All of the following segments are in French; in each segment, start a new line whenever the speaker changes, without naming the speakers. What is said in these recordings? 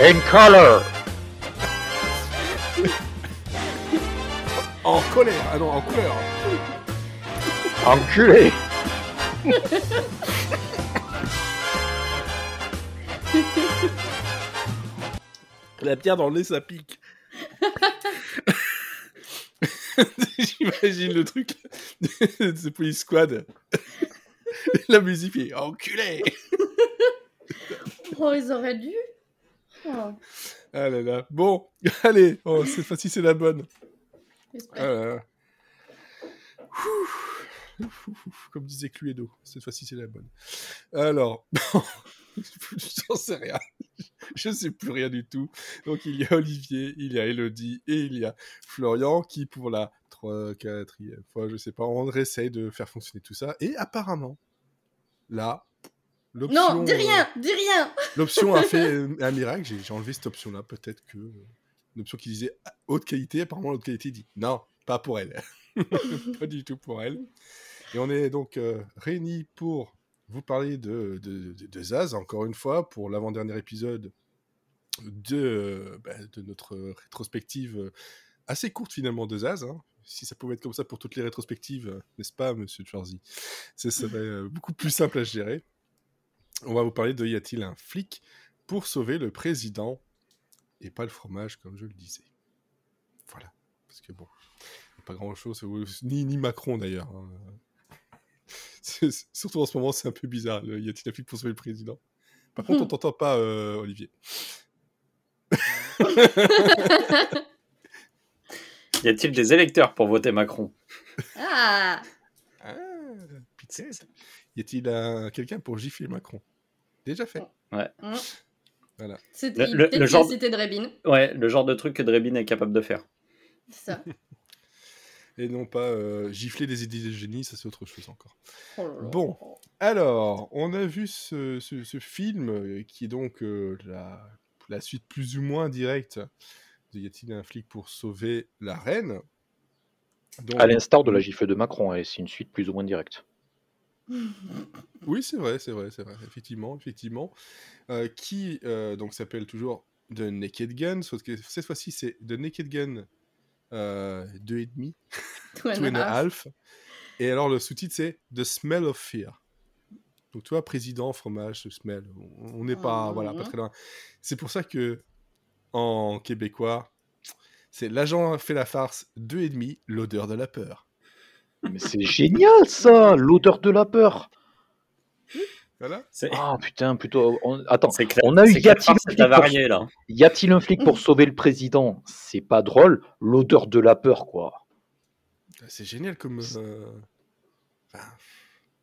In color.
En colère Ah non, en couleur
Enculé.
La pierre dans le nez, ça pique. J'imagine le truc de The Police Squad. La musique est enculé.
Oh, ils auraient dû. Oh,
Ah là là. Bon, allez, oh, cette fois-ci c'est la bonne. Ah Comme disait Cluedo, cette fois-ci c'est la bonne. Alors, j'en sais rien. Je sais plus rien du tout. Donc il y a Olivier, il y a Elodie et il y a Florian qui pour la 3, 4 fois, je sais pas, on essaye de faire fonctionner tout ça. Et apparemment, là.
Non, dis
euh,
rien, dis rien.
L'option a fait euh, un miracle, j'ai enlevé cette option-là, peut-être que... euh, Une option qui disait haute qualité, apparemment l'haute qualité dit non, pas pour elle. pas du tout pour elle. Et on est donc euh, réunis pour vous parler de, de, de- de Zaz, encore une fois, pour l'avant-dernier épisode de, euh, bah, de notre rétrospective euh, assez courte finalement de Zaz. hein. Si ça pouvait être comme ça pour toutes les rétrospectives, euh, n'est-ce pas, monsieur Schwarzy? Ce serait euh, beaucoup plus simple à gérer. On va vous parler de Y a-t-il un flic pour sauver le président et pas le fromage, comme je le disais. Voilà. Parce que bon, il y a pas grand-chose, ni, ni Macron d'ailleurs. hein. Surtout en ce moment, c'est un peu bizarre. le Y a-t-il un flic pour sauver le président? Par contre, on t'entend pas, euh, Olivier.
Y a-t-il des électeurs pour voter Macron?
Ah,
Ah. Y a-t-il un- quelqu'un pour gifler Macron? Déjà fait.
hmm.
Voilà.
C'était
Le- genre-
c'était Drebin.
Ouais, le genre de truc que Drebin est capable de faire.
C'est ça.
Et non pas euh, gifler des idées de génie, ça c'est autre chose encore.
Oh là là.
Bon. Alors, on a vu ce, ce- ce film euh, qui est donc euh, la, la suite plus ou moins directe de Y a-t-il un flic pour sauver la reine Donc,
À l'instar de la gifle de Macron, et c'est une suite plus ou moins directe.
Oui, c'est vrai, c'est vrai, c'est vrai, effectivement, effectivement. Euh, qui euh, donc s'appelle toujours The Naked Gun, sauf que cette fois-ci c'est The Naked Gun euh, 2,5,
Two and
Two and
a half.
Et alors le sous-titre c'est The Smell of Fear. Donc tu vois, président, fromage, ce smell, on n'est pas, voilà, pas très loin. C'est pour ça que en québécois, c'est l'agent fait la farce 2,5, l'odeur de la peur.
Mais c'est génial ça, l'odeur de la peur.
Voilà.
C'est
Ah putain, plutôt. on- Attends,
clair.
on a eu y a-t-il un flic pour-
avarié là.
Y a-t-il un flic pour sauver le président C'est pas drôle. L'odeur de la peur, quoi.
C'est génial comme. euh, enfin,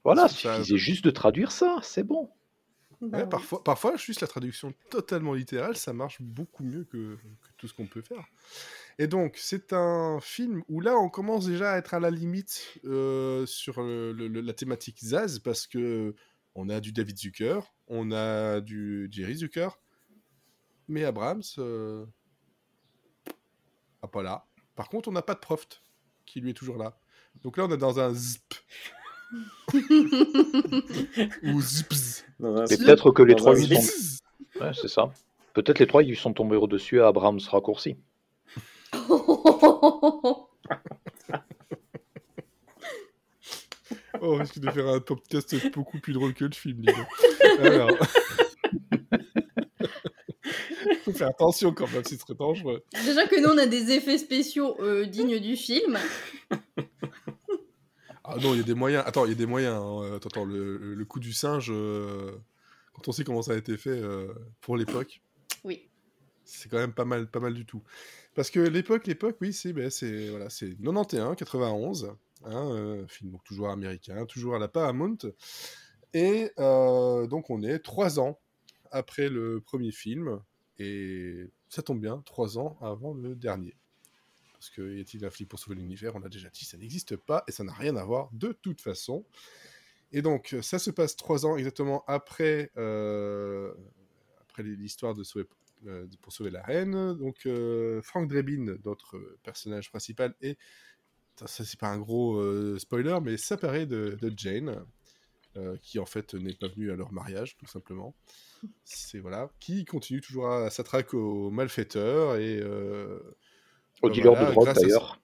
Voilà,
Ça-
suffisait juste de traduire ça, c'est bon.
Bah
Ouais, parfois, parfois, juste la traduction totalement littérale, ça marche beaucoup mieux que, que tout ce qu'on peut faire. Et donc, c'est un film où là, on commence déjà à être à la limite euh, sur le- le- le- la thématique Zaz, parce que on a du David Zucker, on a du Jerry Zucker, mais Abrams, euh, ah, pas là. Par contre, on n'a pas de Proft, qui lui est toujours là. Donc là, on est dans un zip. Ou zips.
Et peut-être que les trois lui sont. Ouais, c'est ça. Peut-être les trois ils sont tombés au-dessus à Abrams raccourci.
Oh, on risque de faire un podcast beaucoup plus drôle que le film, dis donc. Alors. Faut faire attention quand même, c'est très dangereux.
Déjà que nous, on a des effets spéciaux euh, dignes du film.
Ah non, il y a des moyens. Attends, il y a des moyens. hein. Attends, attends, le, coup du singe, euh, quand on sait comment ça a été fait euh, pour l'époque,
Oui.
c'est quand même pas mal, pas mal du tout. Parce que l'époque, l'époque, oui, c'est ben, voilà, c'est 91, 91, hein, euh, film donc toujours américain, toujours à la Paramount, et euh, donc on est trois ans après le premier film, et ça tombe bien, trois ans avant le dernier. Parce que y a-t-il un flic pour sauver l'univers? On l'a déjà dit, ça n'existe pas et ça n'a rien à voir de toute façon. Et donc, ça se passe trois ans exactement après, euh, après l'histoire de sauver, euh, pour sauver la reine. Donc, euh, Frank Drebin, notre personnage principal, et ça, c'est pas un gros euh, spoiler, mais paraît de, de Jane. euh, qui en fait n'est pas venu à leur mariage, tout simplement. C'est voilà, qui continue toujours à s'attraquer aux malfaiteurs et euh,
Au dealer
voilà,
de drogue d'ailleurs.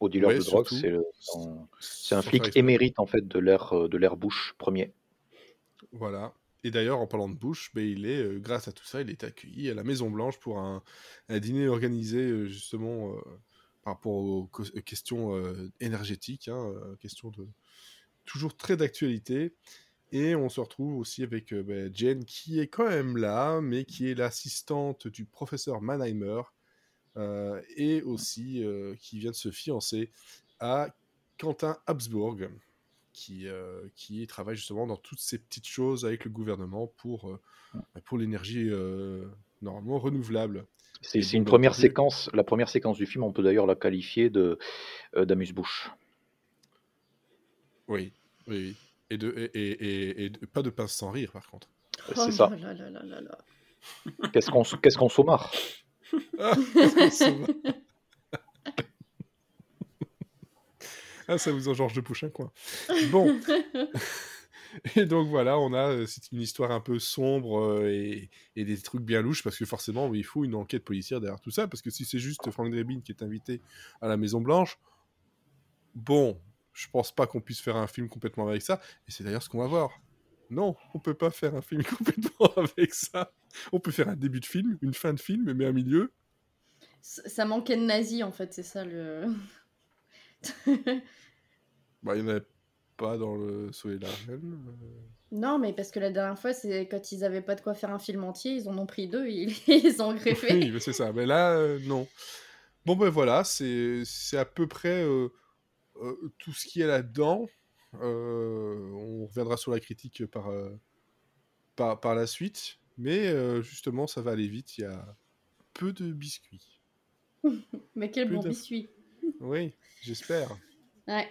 Au dealer
Ouais,
de drogue, c'est le- son- c'est un flic émérite en fait de l'ère euh, de l'ère Bush premier.
Voilà. Et d'ailleurs, en parlant de Bush, ben, il est, euh, grâce à tout ça, il est accueilli à la Maison Blanche pour un, un dîner organisé euh, justement euh, par rapport aux, questions énergétiques, hein, questions de toujours très d'actualité. Et on se retrouve aussi avec ben, Jane qui est quand même là, mais qui est l'assistante du professeur Mannheimer et aussi euh, qui vient de se fiancer à Quentin Habsbourg qui, euh, qui travaille justement dans toutes ces petites choses avec le gouvernement pour, euh, bah, pour l'énergie euh, normalement renouvelable.
C'est une première séquence, la première séquence du film, on peut d'ailleurs la qualifier de euh, d'amuse-bouche.
Oui, oui, oui. Et, de, et, et, et- et de- pas de pince sans rire par contre.
C'est
Oh
ça.
là.
Qu'est-ce qu'on qu'est-ce qu'on sommarre
Ah. Ah, ça vous en Georges de Pouchin, quoi. Bon. Et donc voilà, on a euh, c'est une histoire un peu sombre euh, et, et des trucs bien louches parce que forcément il faut une enquête policière derrière tout ça parce que si c'est juste Frank Drebin qui est invité à la Maison Blanche, bon, je pense pas qu'on puisse faire un film complètement avec ça et c'est d'ailleurs ce qu'on va voir. Non, on peut pas faire un film complètement avec ça. On peut faire un début de film, une fin de film, mais un milieu.
Ça manquait de nazis en fait, c'est ça le.
Bah, il n'y en a pas dans le Soleil
non, mais parce que la dernière fois, c'est quand ils avaient pas de quoi faire un film entier, ils en ont pris deux et ils les ont greffés.
Oui, mais c'est ça. Mais là, euh, non. Bon, ben voilà, c'est à peu près euh, euh, tout ce qui est là-dedans. Euh, on reviendra sur la critique par, euh, par, par la suite. Mais euh, justement, ça va aller vite. Il y a peu de biscuits.
mais quel bon biscuit.
Oui, j'espère.
Ouais.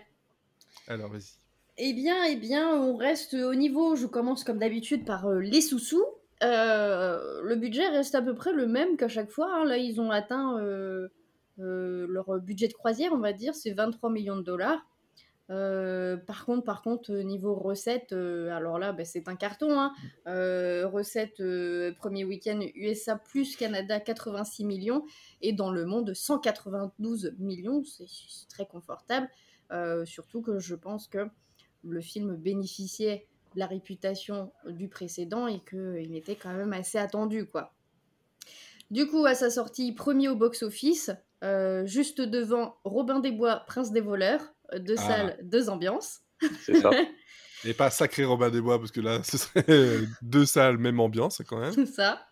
Alors, vas-y.
Eh bien, eh bien, on reste au niveau. Je commence comme d'habitude par euh, les sous-sous. Euh, le budget reste à peu près le même qu'à chaque fois. hein. Là, ils ont atteint euh, leur budget de croisière, on va dire, c'est 23 millions de dollars. Euh, par contre, par contre, euh, niveau recettes, euh, alors là, bah, c'est un carton. Hein. Euh, recettes euh, premier week-end USA plus Canada 86 millions et dans le monde 192 millions. C'est très confortable. Surtout que je pense que le film bénéficiait de la réputation du précédent et qu'il était quand même assez attendu, quoi. Du coup, à sa sortie, premier au box-office, juste devant Robin des Bois, Prince des voleurs, deux
Ah.
salles, deux ambiances.
C'est ça.
Et pas Sacré Robin des Bois, parce que là, ce serait euh, deux salles, même ambiance, quand même.
C'est ça.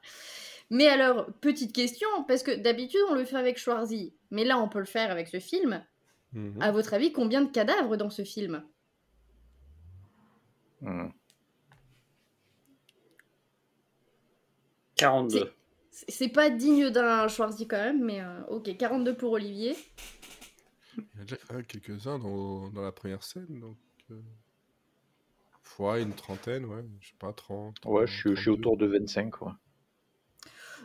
Mais alors, petite question, parce que d'habitude on le fait avec Schwarzy, mais là on peut le faire avec ce film.
Mhm.
À votre avis, combien de cadavres dans ce film?
Hmm.
42.
C'est- C'est pas digne d'un Schwarzy quand même, mais euh, ok, 42 pour Olivier.
Il y en a déjà quand même quelques-uns dans, dans la première scène, donc... Euh... Ouais, une trentaine, ouais, je sais pas, 30...
Ouais, je suis, je suis
32.
autour de 25. Quoi.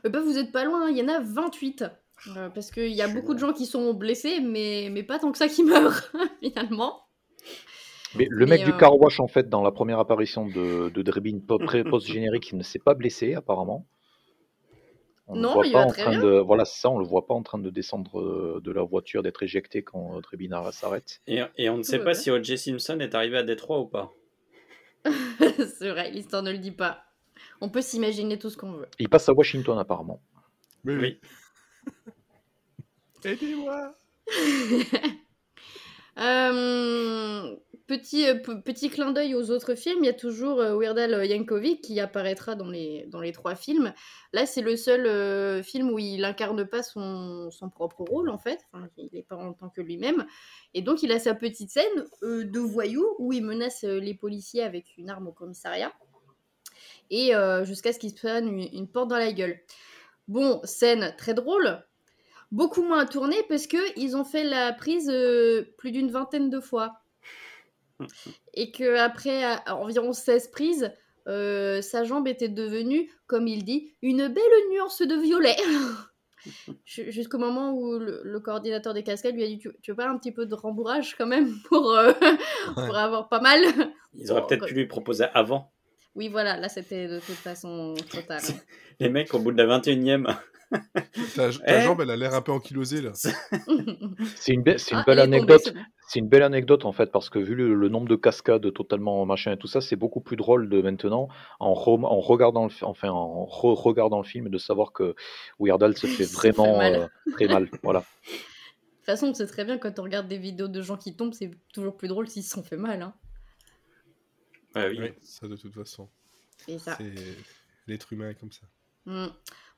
Euh, bah, vous êtes pas loin, il y en a 28. Euh, parce qu'il y a
Je-
beaucoup de gens qui sont blessés, mais, mais pas tant que ça qui meurent, finalement.
Mais le mec du
euh,
car wash, en fait, dans la première apparition de, de Drebin post-générique, il ne s'est pas blessé, apparemment. On le
Non,
voit
il
pas
va
en
très
train
bien.
de. Voilà, c'est ça, on le voit pas en train de descendre euh, de la voiture, d'être éjecté quand euh, Drebin ar- s'arrête.
Et, et on ne sait
Ouais,
pas si O.J. Simpson est arrivé à Détroit ou pas.
c'est vrai, l'histoire ne le dit pas. On peut s'imaginer tout ce qu'on veut.
Il passe à Washington, apparemment.
Mais oui.
Oui.
Aidez-moi
petit, euh, petit clin d'œil aux autres films, il y a toujours euh, Weird Al Yankovic qui apparaîtra dans les, trois films. Là, c'est le seul euh, film où il incarne pas son, propre rôle, en fait. Il n'est pas en tant que lui-même. Et donc, il a sa petite scène de voyou où il menace les policiers avec une arme au commissariat. Et jusqu'à ce qu'il se prenne une, porte dans la gueule. Bon, scène très drôle, beaucoup moins à tourner parce que ils ont fait la prise plus d'une vingtaine de fois. Et que après à- à environ 16 prises, euh, sa jambe était devenue, comme il dit, une belle nuance de violet. Ju- Jusqu'au moment où le, le coordinateur des cascades lui a dit Tu, tu veux pas un petit peu de rembourrage quand même pour, euh, pour avoir pas mal?
Ils auraient peut-être pu lui proposer avant.
Oui, voilà, là c'était de toute façon total.
Les mecs, au bout de la 21 e
Ta, ta
Eh
jambe, elle a l'air un peu ankylosée là.
C'est une, be- une
Ah,
belle
tombée,
anecdote.
c'est
une belle anecdote en fait parce que vu le, le nombre de cascades totalement machin et tout ça, c'est beaucoup plus drôle de maintenant en, re- en regardant le, fi- enfin en re- regardant le film de savoir que Weird Al se fait vraiment
mal.
euh, très mal. Voilà.
De toute façon, c'est très bien quand on regarde des vidéos de gens qui tombent, c'est toujours plus drôle s'ils se sont fait mal. Hein.
Ouais, oui.
Oui, ça de toute façon.
C'est ça.
C'est l'être humain est comme ça.
Mm.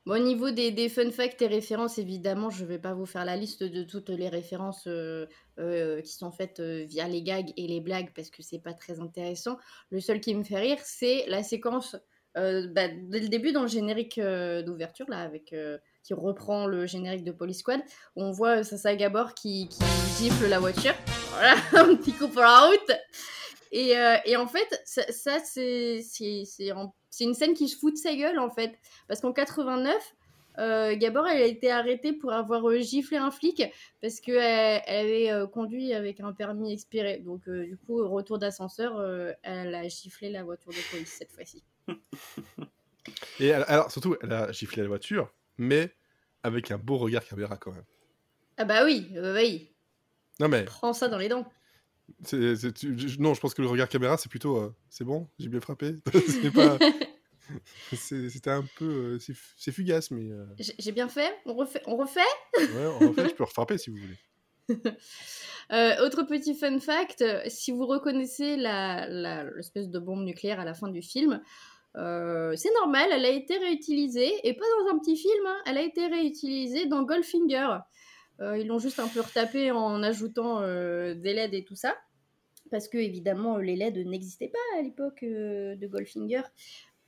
Bon, au niveau des, fun facts et références, évidemment, je vais pas vous faire la liste de toutes les références euh, euh, qui sont faites euh, via les gags et les blagues parce que c'est pas très intéressant. Le seul qui me fait rire, c'est la séquence bah, dès le début dans le générique d'ouverture là, avec qui reprend le générique de Police Squad, où on voit Sasa Gabor qui, qui gifle la voiture. Voilà, un petit coup pour la route. Et, en fait, ça, ça, c'est en- c'est une scène qui se fout de sa gueule, en fait. Parce qu'en 89, euh, Gabor, elle a été arrêtée pour avoir euh, giflé un flic parce qu'elle elle avait euh, conduit avec un permis expiré. Donc, euh, du coup, retour d'ascenseur, euh, elle a giflé la voiture de police cette fois-ci.
Et elle- alors, surtout, elle a giflé la voiture, mais avec un beau regard caméra quand même.
Ah bah oui, euh, oui,
Non, mais
prends ça dans les dents.
Non, je pense que le regard caméra, c'est plutôt euh, c'est bon, j'ai bien frappé. C'était un peu. euh, c'est fu- c'est fugace, mais. euh,
J'ai bien fait? On refait, on refait?
Ouais, en fait, je peux refrapper si vous voulez.
Euh, autre petit fun fact, si vous reconnaissez l'espèce de bombe nucléaire à la fin du film, c'est normal, elle a été réutilisée, et pas dans un petit film, hein, elle a été réutilisée dans Goldfinger. Euh, ils l'ont juste un peu retapé en ajoutant euh, des LED et tout ça, parce que évidemment les LED n'existaient pas à l'époque euh, de Goldfinger.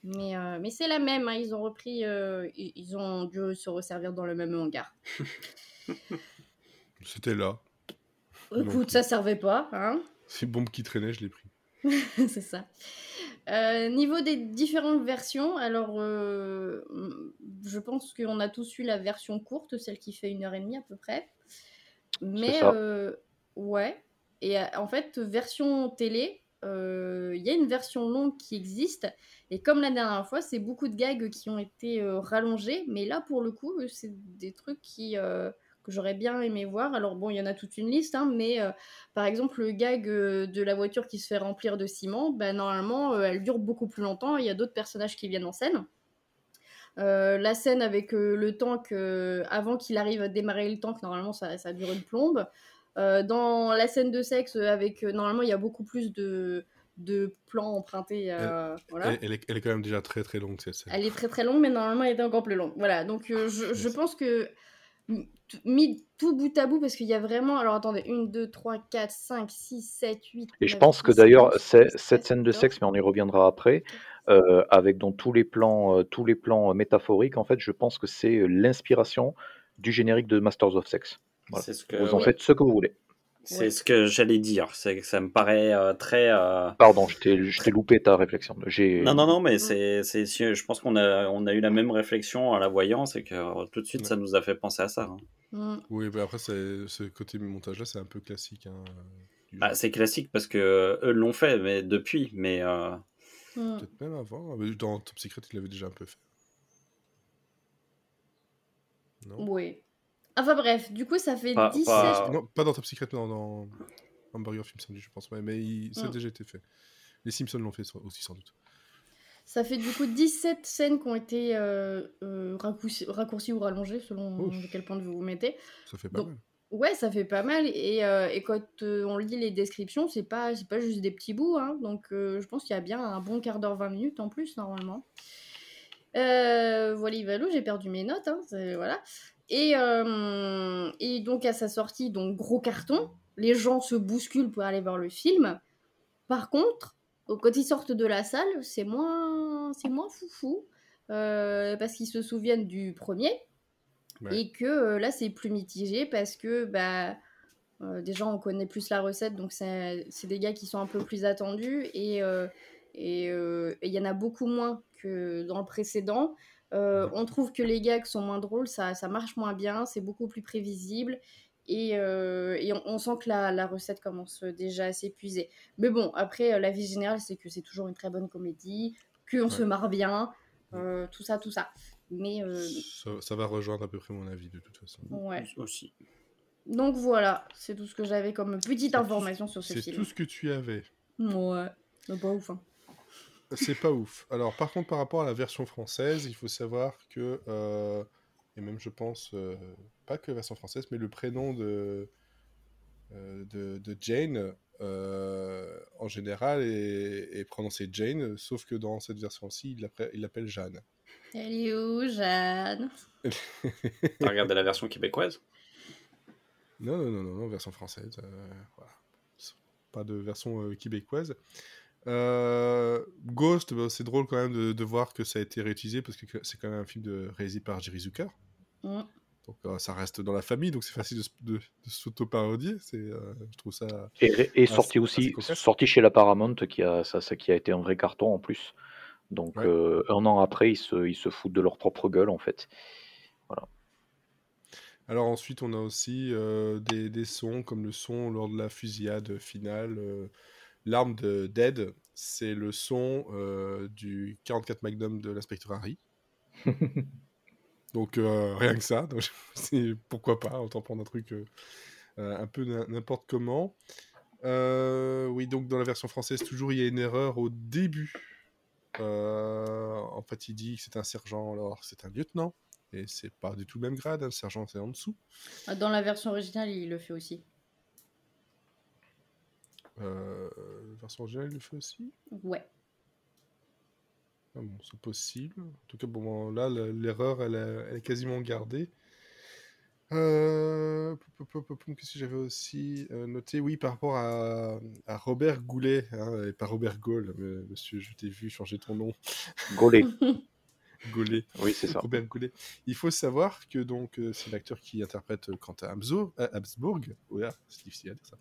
Mais, euh, mais c'est la même, hein, ils ont repris, euh, ils, ont dû se resservir dans le même hangar.
C'était là.
Écoute,
Donc,
ça servait pas, hein
Ces bombes qui traînaient, je l'ai pris.
c'est ça. Euh, niveau des différentes versions, alors euh, je pense qu'on a tous eu la version courte, celle qui fait une heure et demie à peu près. Mais euh, ouais. Et en fait, version télé, il y a une version longue qui existe. Et comme la dernière fois, c'est beaucoup de gags qui ont été rallongés. Mais là, pour le coup, c'est des trucs qui, que j'aurais bien aimé voir. Alors bon, il y en a toute une liste, hein, mais euh, par exemple, le gag euh, de la voiture qui se fait remplir de ciment, bah, normalement, euh, elle dure beaucoup plus longtemps. Il y a d'autres personnages qui viennent en scène. La scène avec le tank, avant qu'il arrive à démarrer le tank, normalement, ça, ça dure une plombe. Dans la scène de sexe, avec normalement, il y a beaucoup plus de, de plans empruntés. euh, voilà.
Elle, elle est, elle est quand même déjà très très longue cette scène.
Elle est très très longue, mais normalement elle était encore plus longue. Voilà, donc euh, je, je pense que mis tout bout à bout, parce qu'il y a vraiment. Alors attendez, 1, 2, 3, 4, 5, 6, 7, 8.
Et je pense que d'ailleurs, c'est- cette scène de sexe, mais on y reviendra après, euh, avec donc tous les plans, euh, tous les plans euh, métaphoriques, en fait, je pense que c'est l'inspiration du générique de Masters of Sex. Voilà.
C'est ce que,
Vous en faites ce que vous voulez.
C'est
Ouais.
ce que j'allais dire. C'est que ça me paraît euh, très. euh,
Pardon, je t'ai je t'ai loupé ta réflexion. J'ai
Non, non, non, mais c'est, c'est, je pense qu'on a, on a eu la même réflexion en la voyant, c'est que euh, tout de suite,
Ouais.
ça nous a fait penser à ça. hein.
Mm.
Oui, mais après, c'est- ce côté montage-là, c'est un peu classique. Hein,
Bah, c'est classique parce que eux l'ont fait, mais depuis, mais euh,
Mm.
Peut-être même avant. mais Dans Top Secret, il l'avait déjà un peu fait. Non,
Oui. Enfin bref, du coup ça fait
Pas-
17.
pas-
non pas dans Top Secret, mais dans, dans Hamburger Film Sandwich, je pense. Ouais, mais il- ça a
Mm.
déjà été fait. Les Simpsons l'ont fait aussi, sans doute.
Ça fait du coup 17 scènes qui ont été euh, euh, raccourcies, raccourcies ou rallongées selon
Ouf.
de quel point de vue vous vous mettez.
Ça fait pas
Donc,
mal.
Ouais, ça fait pas mal. Et, euh, et quand euh, on lit les descriptions, c'est pas, c'est pas juste des petits bouts. hein. Donc euh, je pense qu'il y a bien un bon quart d'heure, 20 minutes en plus, normalement. Euh, voilà, Ivalo, j'ai perdu mes notes. hein, voilà. Et, euh, et donc à sa sortie, donc gros carton, les gens se bousculent pour aller voir le film. Par contre, quand ils sortent de la salle, c'est moins, c'est moins foufou. euh, parce qu'ils se souviennent du premier.
Ouais.
Et que euh, là, c'est plus mitigé parce que bah, euh, déjà, on connaît plus la recette, donc c'est des gars qui sont un peu plus attendus et et et il y en a beaucoup moins que dans le précédent. Euh, on trouve que les gags sont moins drôles, ça, ça marche moins bien, c'est beaucoup plus prévisible. Et, euh, et on, sent que la, la, recette commence déjà à s'épuiser. Mais bon, après, la vie générale, c'est que c'est toujours une très bonne comédie, qu'on se marre bien, tout ça, tout ça. Mais
ça, ça, va rejoindre à peu près mon avis de toute façon.
Ouais.
Aussi.
Donc voilà, c'est tout ce que j'avais comme petite information sur ce film.
C'est tout ce que tu avais.
Ouais, c'est pas ouf. Hein.
C'est pas ouf. Alors par contre, par rapport à la version française, il faut savoir que, euh, et même je pense, euh, pas que la version française, mais le prénom de, euh, de, de, Jane, en général, est, est, prononcé Jane, sauf que dans cette version-ci, il l'appelle Jeanne.
Elle est où, Jeanne?
T'as regardé la version québécoise?
Non, non, non, non, version française. Euh, voilà. Pas de version euh, québécoise. Euh, Ghost, bah, c'est drôle quand même de, voir que ça a été réutilisé parce que c'est quand même un film de, réalisé par Jerry Zucker. Mm. Donc ça reste dans la famille, donc c'est facile de, de, s'auto-parodier. je trouve ça.
Et, sorti aussi, sorti chez la Paramount, qui a, ça, ça, qui a été un vrai carton en plus. Donc un an après, ils se, ils se foutent de leur propre gueule en fait. Voilà.
Alors ensuite, on a aussi euh, des, sons comme le son lors de la fusillade finale. Euh, l'arme de Dead, c'est le son euh, du 44 Magnum de l'inspecteur Harry. donc rien que ça, donc, pourquoi pas, autant prendre un truc un peu n'importe comment. oui, donc dans la version française, toujours il y a une erreur au début. en fait, il dit que c'est un sergent, alors c'est un lieutenant. Et c'est pas du tout le même grade, hein, le sergent c'est en dessous.
Ah, dans la version originale, il le fait aussi.
Euh, la version originale, il le fait aussi
Ouais.
Ah bon, c'est possible. En tout cas, bon, là, l'erreur, elle, est quasiment gardée. Euh... Qu'est-ce que j'avais aussi euh, noté? Oui, par rapport à, Robert Goulet, hein, et pas Robert Gaulle, monsieur, je t'ai vu changer ton nom.
Gaulet.
Gaulet.
Oui, c'est ça.
Robert Goulet. Il faut savoir que donc euh, c'est l'acteur qui interprète euh, Quentin Habsbourg. Euh, Habsbourg. Ouais, c'est difficile à dire ça.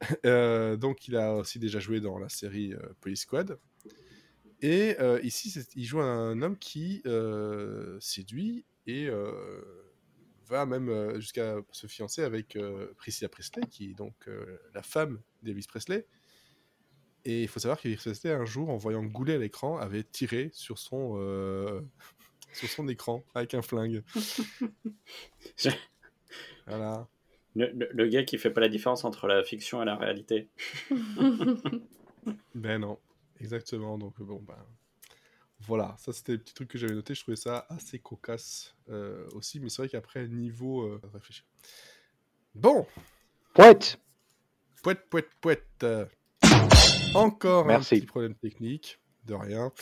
donc il a aussi déjà joué dans la série Police Squad. Et ici, il joue un homme qui séduit et va même jusqu'à se fiancer avec Priscilla Presley, qui est donc la femme d'Elvis Presley. Et il faut savoir qu'il restait un jour, en voyant Goulet à l'écran, avait tiré sur son, euh, sur son écran avec un flingue. voilà.
Le, gars qui fait pas la différence entre la fiction et la réalité.
ben non, exactement. Donc bon, ben voilà, ça c'était le petit truc que j'avais noté. Je trouvais ça assez cocasse euh, aussi, mais c'est vrai qu'après niveau euh, réfléchir. Bon.
Poète.
Poète, poète, poète. Encore
un
petit problème technique, de rien.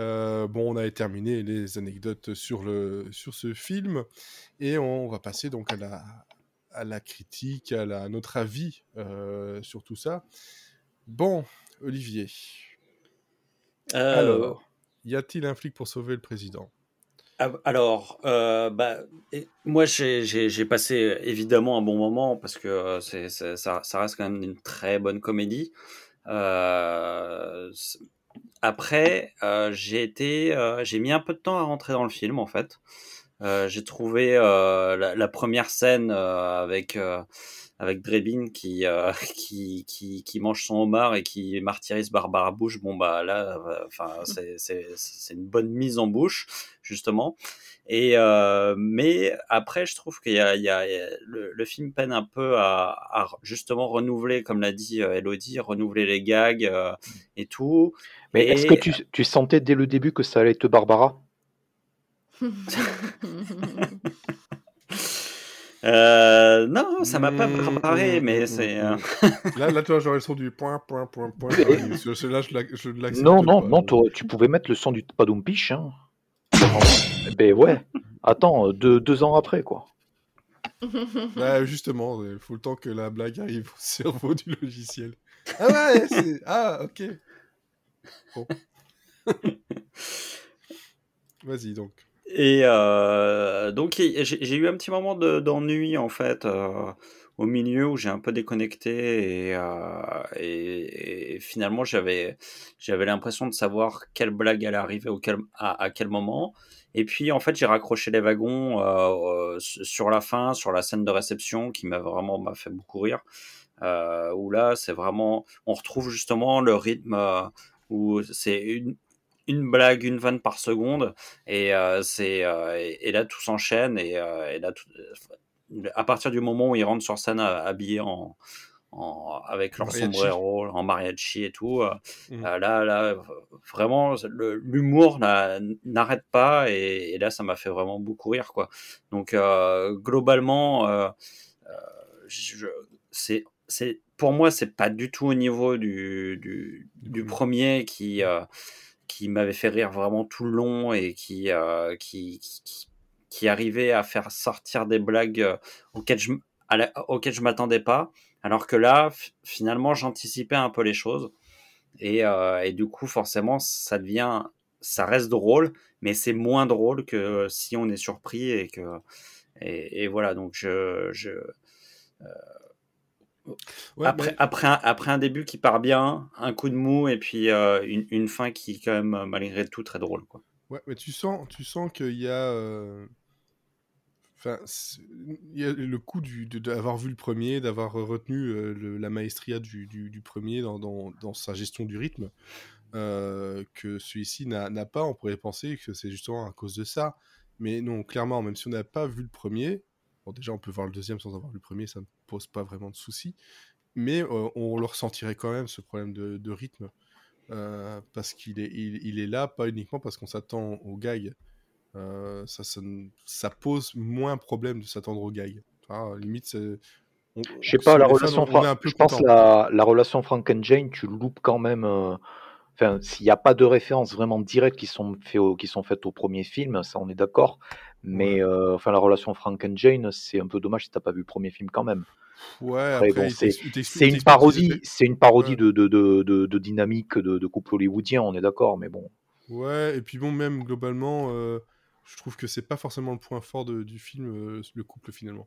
Euh, bon, on a terminé les anecdotes sur, le, sur ce film et on va passer donc à la, à la critique, à, la, notre avis euh, sur tout ça. Bon, Olivier.
Euh,
Alors, y a-t-il un flic pour sauver le président?
Ah, alors, bah, moi j'ai passé évidemment un bon moment parce que ça, ça, reste quand même une très bonne comédie. Euh, après, euh, j'ai été, euh, j'ai mis un peu de temps à rentrer dans le film en fait. J'ai trouvé la, la, première scène avec avec Drebin qui, qui, qui, qui, mange son homard et qui martyrise Barbara Bush. Bon, bah là, enfin, c'est une bonne mise en bouche, justement. Et euh, mais après, je trouve qu'il y a, il y a le, le, film peine un peu à, à justement renouveler, comme l'a dit euh, Elodie, renouveler les gags euh, et tout.
Mais est-ce que tu, tu, sentais dès le début que ça allait être Barbara?
Euh, non, ça m'a pas préparé, mmh, mais mmh, c'est. Euh...
là, là, tu vois, j'aurais le son du point, point, point, point. là, je l'accepte.
Non, non, non, tu pouvais mettre le son du padompiche. Hein. ben ouais. Attends, euh, deux, deux ans après, quoi.
Bah, justement, il faut le temps que la blague arrive au cerveau du logiciel. Ah ouais, c'est... Ah, ok. Bon. Vas-y, donc.
Et donc, j'ai eu un petit moment d'ennui, en fait, au milieu où j'ai un peu déconnecté et, et, finalement, j'avais l'impression de savoir quelle blague allait arriver au à, quel moment. Et puis, en fait, j'ai raccroché les wagons sur la fin, sur la scène de réception qui m'a vraiment m'a fait beaucoup rire. où là, c'est vraiment, on retrouve justement le rythme où c'est une, une blague, une vanne par seconde, et euh, c'est euh, et, là tout s'enchaîne et, euh, et, là à partir du moment où ils rentrent sur scène habillés en, en avec leur sombrero, en mariachi et tout, mmh. là là vraiment l'humour n'arrête pas et, là ça m'a fait vraiment beaucoup rire quoi. Donc globalement, c'est c'est pour moi c'est pas du tout au niveau du du, du premier qui qui m'avait fait rire vraiment tout le long et qui, euh, qui, qui, arrivait à faire sortir des blagues euh, auxquelles je, auxquelles je m'attendais pas. Alors que là, finalement, j'anticipais un peu les choses. Et, euh, et, du coup, forcément, ça devient, ça reste drôle, mais c'est moins drôle que si on est surpris et que, et, voilà. Donc, je, je après, après, un, après un début qui part bien, un coup de mou et puis euh, une, une, fin qui quand même malgré tout très drôle quoi.
Ouais, mais tu sens, tu sens qu'il y a, euh, enfin, il y a le coup d'avoir vu le premier, d'avoir retenu euh, la maestria du, du, du premier dans, dans, dans, sa gestion du rythme, que celui-ci n'a pas. On pourrait penser que c'est justement à cause de ça, mais non, clairement, même si on n'a pas vu le premier, Bon, déjà, on peut voir le deuxième sans avoir vu le premier, ça pose pas vraiment de soucis. Mais on le ressentirait quand même, ce problème de, rythme. Parce qu'il est, il, est là, pas uniquement parce qu'on s'attend au gag. Ça, ça, pose moins problème de s'attendre au gag. Enfin, limite,
je sais pas, la relation, je pense la, la relation Frank and Jane, tu loupes quand même. Enfin, s'il n'y a pas de références vraiment directes qui sont, fait qui sont faites au premier film, ça on est d'accord. Mais euh, enfin, la relation Frank and Jane, c'est un peu dommage si t'as pas vu le premier film quand même. Ouais, c'est une parodie, c'est une parodie de, de, de, de, dynamique de, couple hollywoodien, on est d'accord, mais bon.
Ouais, et puis bon, même globalement, euh, je trouve que c'est pas forcément le point fort du film, euh, le couple finalement.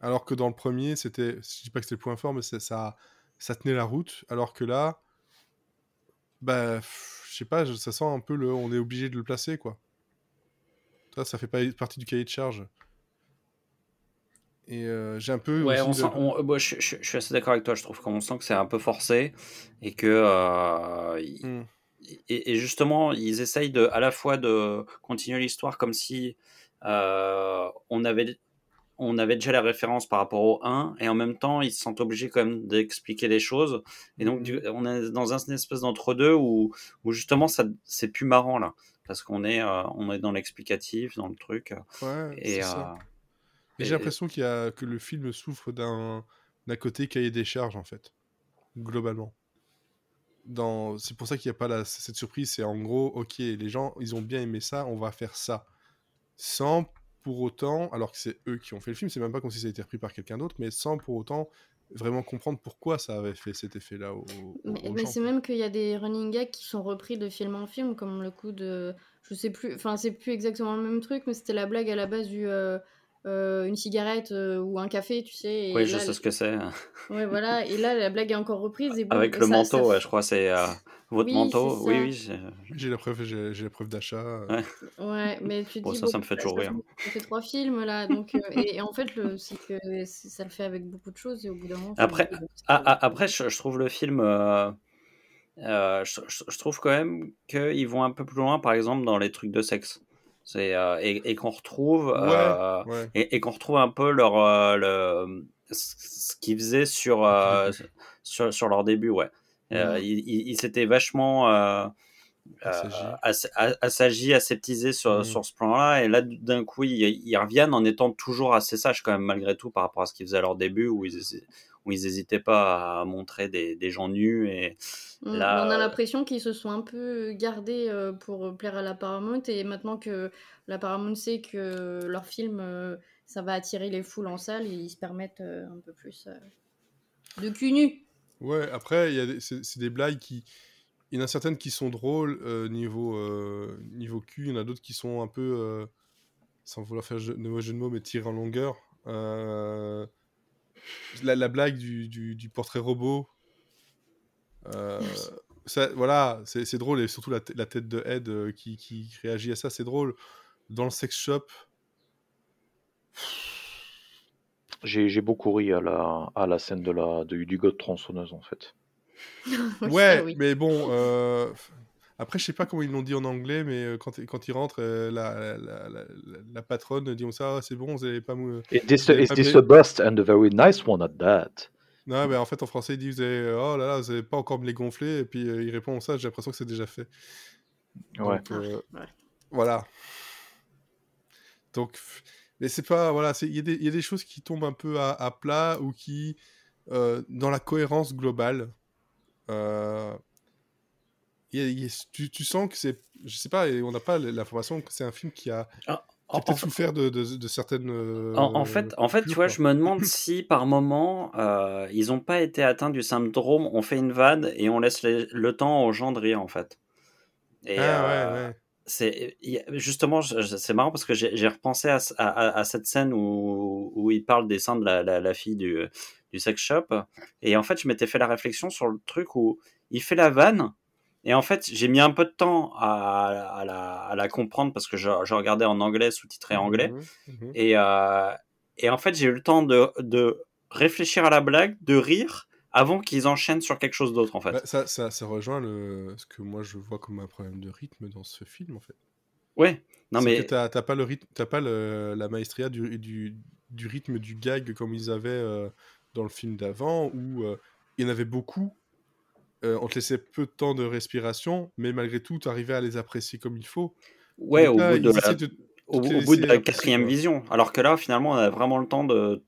Alors que dans le premier, c'était, je dis pas que c'était le point fort, mais ça, ça tenait la route. Alors que là, bah, je sais pas, ça sent un peu le, on est obligé de le placer quoi. Ça, ça fait pas partie du cahier de charge. Et euh, j'ai un peu.
Ouais, on sent, je, suis assez d'accord avec toi. Je trouve qu'on sent que c'est un peu forcé et que. Euh, hmm. et, justement, ils essayent de, à la fois de continuer l'histoire comme si euh, on, avait, on avait déjà la référence par rapport au 1 et en même temps, ils se sentent obligés quand même d'expliquer les choses. Et donc, hmm. on est dans un, une espèce d'entre-deux où, où justement, c'est plus marrant là parce qu'on est, euh, on est dans l'explicatif, dans le truc. Ouais, et,
euh, j'ai l'impression qu'il y a, que le film souffre d'un, côté cahier des charges, en fait, globalement. Dans... C'est pour ça qu'il n'y a pas la... cette surprise. C'est en gros, ok, les gens, ils ont bien aimé ça, on va faire ça. Sans pour autant, alors que c'est eux qui ont fait le film, c'est même pas comme si ça a été repris par quelqu'un d'autre, mais sans pour autant vraiment comprendre pourquoi ça avait fait cet effet-là. Au,
mais, c'est même qu'il y a des running gags qui sont repris de film en film, comme le coup de. Je sais plus, enfin, c'est plus exactement le même truc, mais c'était la blague à la base du. Euh, euh, une cigarette euh, ou un café, tu sais.
oui, je sais ce que c'est.
Ouais, voilà. Et là, la blague est encore reprise. Et
Avec le manteau, Ouais, je crois, c'est votre manteau. Oui, oui.
J'ai la preuve, j'ai la preuve d'achat.
Ouais. ouais. mais tu dis.
ça, ça me fait toujours rire.
Ça fait trois films là, donc et, en fait, le, c'est que ça le fait avec beaucoup de choses et au bout d'un moment.
Après, après, je, trouve le film. je, je, trouve quand même qu'ils vont un peu plus loin, par exemple, dans les trucs de sexe. Euh, et, qu'on retrouve euh, Et, qu'on retrouve un peu leur euh, le, ce qu'ils faisaient sur, sur, sur leur début ouais. Ils s'étaient vachement assagi, aseptisé sur, mmh. sur ce plan-là. Et là, d'un coup, ils, ils, reviennent en étant toujours assez sages, quand même, malgré tout, par rapport à ce qu'ils faisaient à leur début, où ils, où ils n'hésitaient pas à montrer des, des gens nus. Et
mmh, là, on a l'impression qu'ils se sont un peu gardés euh, pour plaire à la Paramount. Et maintenant que la Paramount sait que leur film, euh, ça va attirer les foules en salle, ils se permettent euh, un peu plus de cul nu.
Ouais, après, c'est des blagues qui il y en a certaines qui sont drôles niveau, niveau cul, il y en a d'autres qui sont un peu, sans vouloir faire de mauvais jeu de mots, mais tirées en longueur. La, la, blague du, du, du, portrait robot, ça, voilà, c'est drôle, et surtout la, la tête de Ed qui, qui, réagit à ça, c'est drôle. Dans le sex shop,
j'ai beaucoup ri à la, à la scène de la, de, du god tronçonneuse, en fait.
ouais, mais bon, euh, après, je sais pas comment ils l'ont dit en anglais, mais euh, quand, quand il rentre, euh, la, la, la, la, patronne dit ça, oh, c'est bon, vous n'allez pas me.
Is this, is this a bust and a very nice one at that?
Non, mais en fait, en français, ils disent Oh là là, vous n'allez pas encore me les gonfler. Et puis il répond ça, j'ai l'impression que c'est déjà fait.
Ouais.
Donc, ouais. Voilà. Donc, mais c'est pas. Voilà, il y, y, a des choses qui tombent un peu à, à plat ou qui, euh, dans la cohérence globale, euh, tu, tu, sens que c'est. Je sais pas, et on n'a pas l'information que c'est un film qui a. Ah, qui peut-être souffert de, de, de, certaines. Euh,
en, fait, en fait tu vois, je me demande si par moment euh, ils n'ont pas été atteints du syndrome, on fait une vanne et on laisse le temps aux gens de rire en fait.
Et, ah, ouais, ouais
c'est justement c'est marrant parce que j'ai repensé à, à, cette scène où, où, il parle des seins de la, la, fille du, du, sex shop et en fait je m'étais fait la réflexion sur le truc où il fait la vanne et en fait j'ai mis un peu de temps à, à la, à la, comprendre parce que je, je, regardais en anglais sous-titré anglais mmh mmh et, euh, et en fait j'ai eu le temps de, de réfléchir à la blague de rire avant qu'ils enchaînent sur quelque chose d'autre en fait.
Bah, ça, ça, ça, rejoint le... ce que moi je vois comme un problème de rythme dans ce film en fait.
Ouais, non mais.
T'as pas, le rythme, as pas le, la maestria du, du, du, rythme du gag comme ils avaient euh, dans le film d'avant où euh, il y en avait beaucoup. Euh, on te laissait peu de temps de respiration, mais malgré tout, tu arrivais à les apprécier comme il faut.
Ouais, au, bout de la... au, bout de la quatrième vision. Alors que là, finalement, on a vraiment le temps de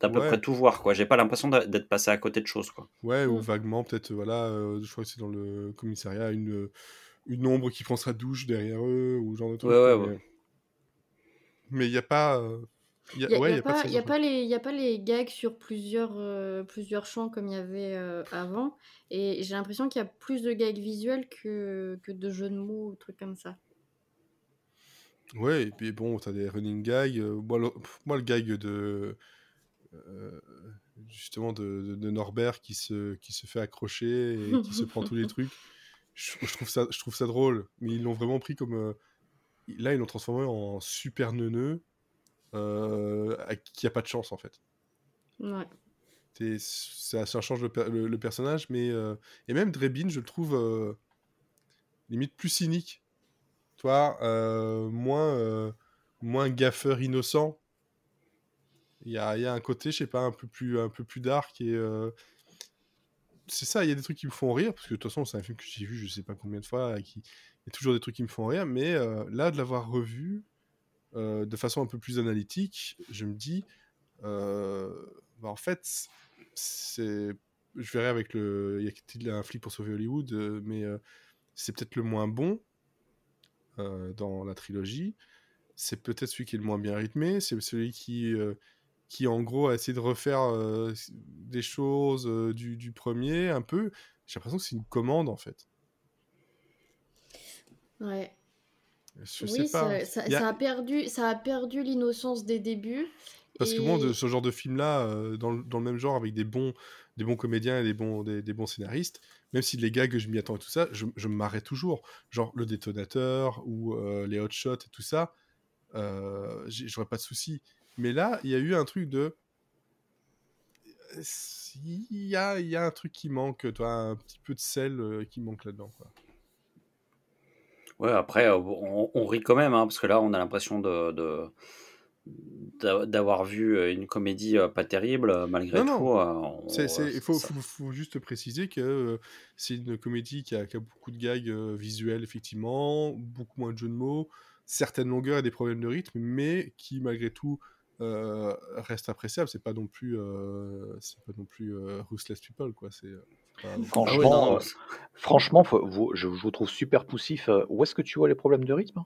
d'à peu près tout voir quoi j'ai pas l'impression d'être passé à côté de choses quoi
ouais ou mmh. vaguement peut-être voilà euh, je crois que c'est dans le commissariat une une ombre qui prend sa douche derrière eux ou genre de truc
ouais, ouais,
mais il y a pas
il n'y a, a, a, a pas les gags sur plusieurs, euh, plusieurs champs comme il y avait euh, avant. Et j'ai l'impression qu'il y a plus de gags visuels que, que de jeux de mots ou trucs comme ça.
Ouais, et puis bon, t'as des running gags. moi, moi, le gag de, euh, justement de, Norbert qui se, qui se fait accrocher et qui se prend tous les trucs. Je, trouve ça, je trouve ça drôle, mais ils l'ont vraiment pris comme. Euh, là, ils l'ont transformé en super neuneux euh, qui a pas de chance en fait.
Ouais.
Ça, ça, change le, le, personnage, mais. et même Drebin, je le trouve limite plus cynique. Toi, moins, moins gaffeur innocent il y a, y a, un côté, je sais pas, un peu plus, un peu plus dark et. Euh, c'est ça, il y a des trucs qui me font rire, parce que de toute façon, c'est un film que j'ai vu je sais pas combien de fois, et qui... il y a toujours des trucs qui me font rire, mais euh, là, de l'avoir revu euh, de façon un peu plus analytique, je me dis, bah, en fait. Je verrai avec le. Il y a un flic pour sauver Hollywood, mais c'est peut-être le moins bon dans la trilogie. C'est peut-être celui qui est le moins bien rythmé, c'est celui qui qui en gros a essayé de refaire euh, des choses euh, du, du, premier un peu. J'ai l'impression que c'est une commande en fait.
Ouais. Je oui, sais pas. Ça, ça, a... perdu, ça a perdu l'innocence des débuts.
Parce que de ce genre de film-là, euh, dans, dans, le même genre, avec des bons, des bons comédiens et des bons, des, des bons scénaristes, même si les gars que je m'y attends et tout ça, je, je me marrais toujours. Genre le détonateur ou les hot shots et tout ça, j'aurais pas de soucis. Mais là, il y a eu un truc de. Il y a, y a un truc qui manque, toi, un petit peu de sel euh, qui manque là-dedans. Quoi.
Ouais, après, euh, on, rit quand même, hein, parce que là, on a l'impression de, d'avoir vu euh, une comédie pas terrible malgré tout.
Non. il faut, faut, juste préciser que c'est une comédie qui a, qui a, beaucoup de gags visuels, effectivement, beaucoup moins de jeux de mots, certaines longueurs et des problèmes de rythme, mais qui malgré tout euh, reste appréciable. C'est pas non plus, euh, c'est pas non plus euh, Ruthless People, quoi. C'est
franchement, franchement, je, vous trouve super poussif. Où est-ce que tu vois les problèmes de rythme?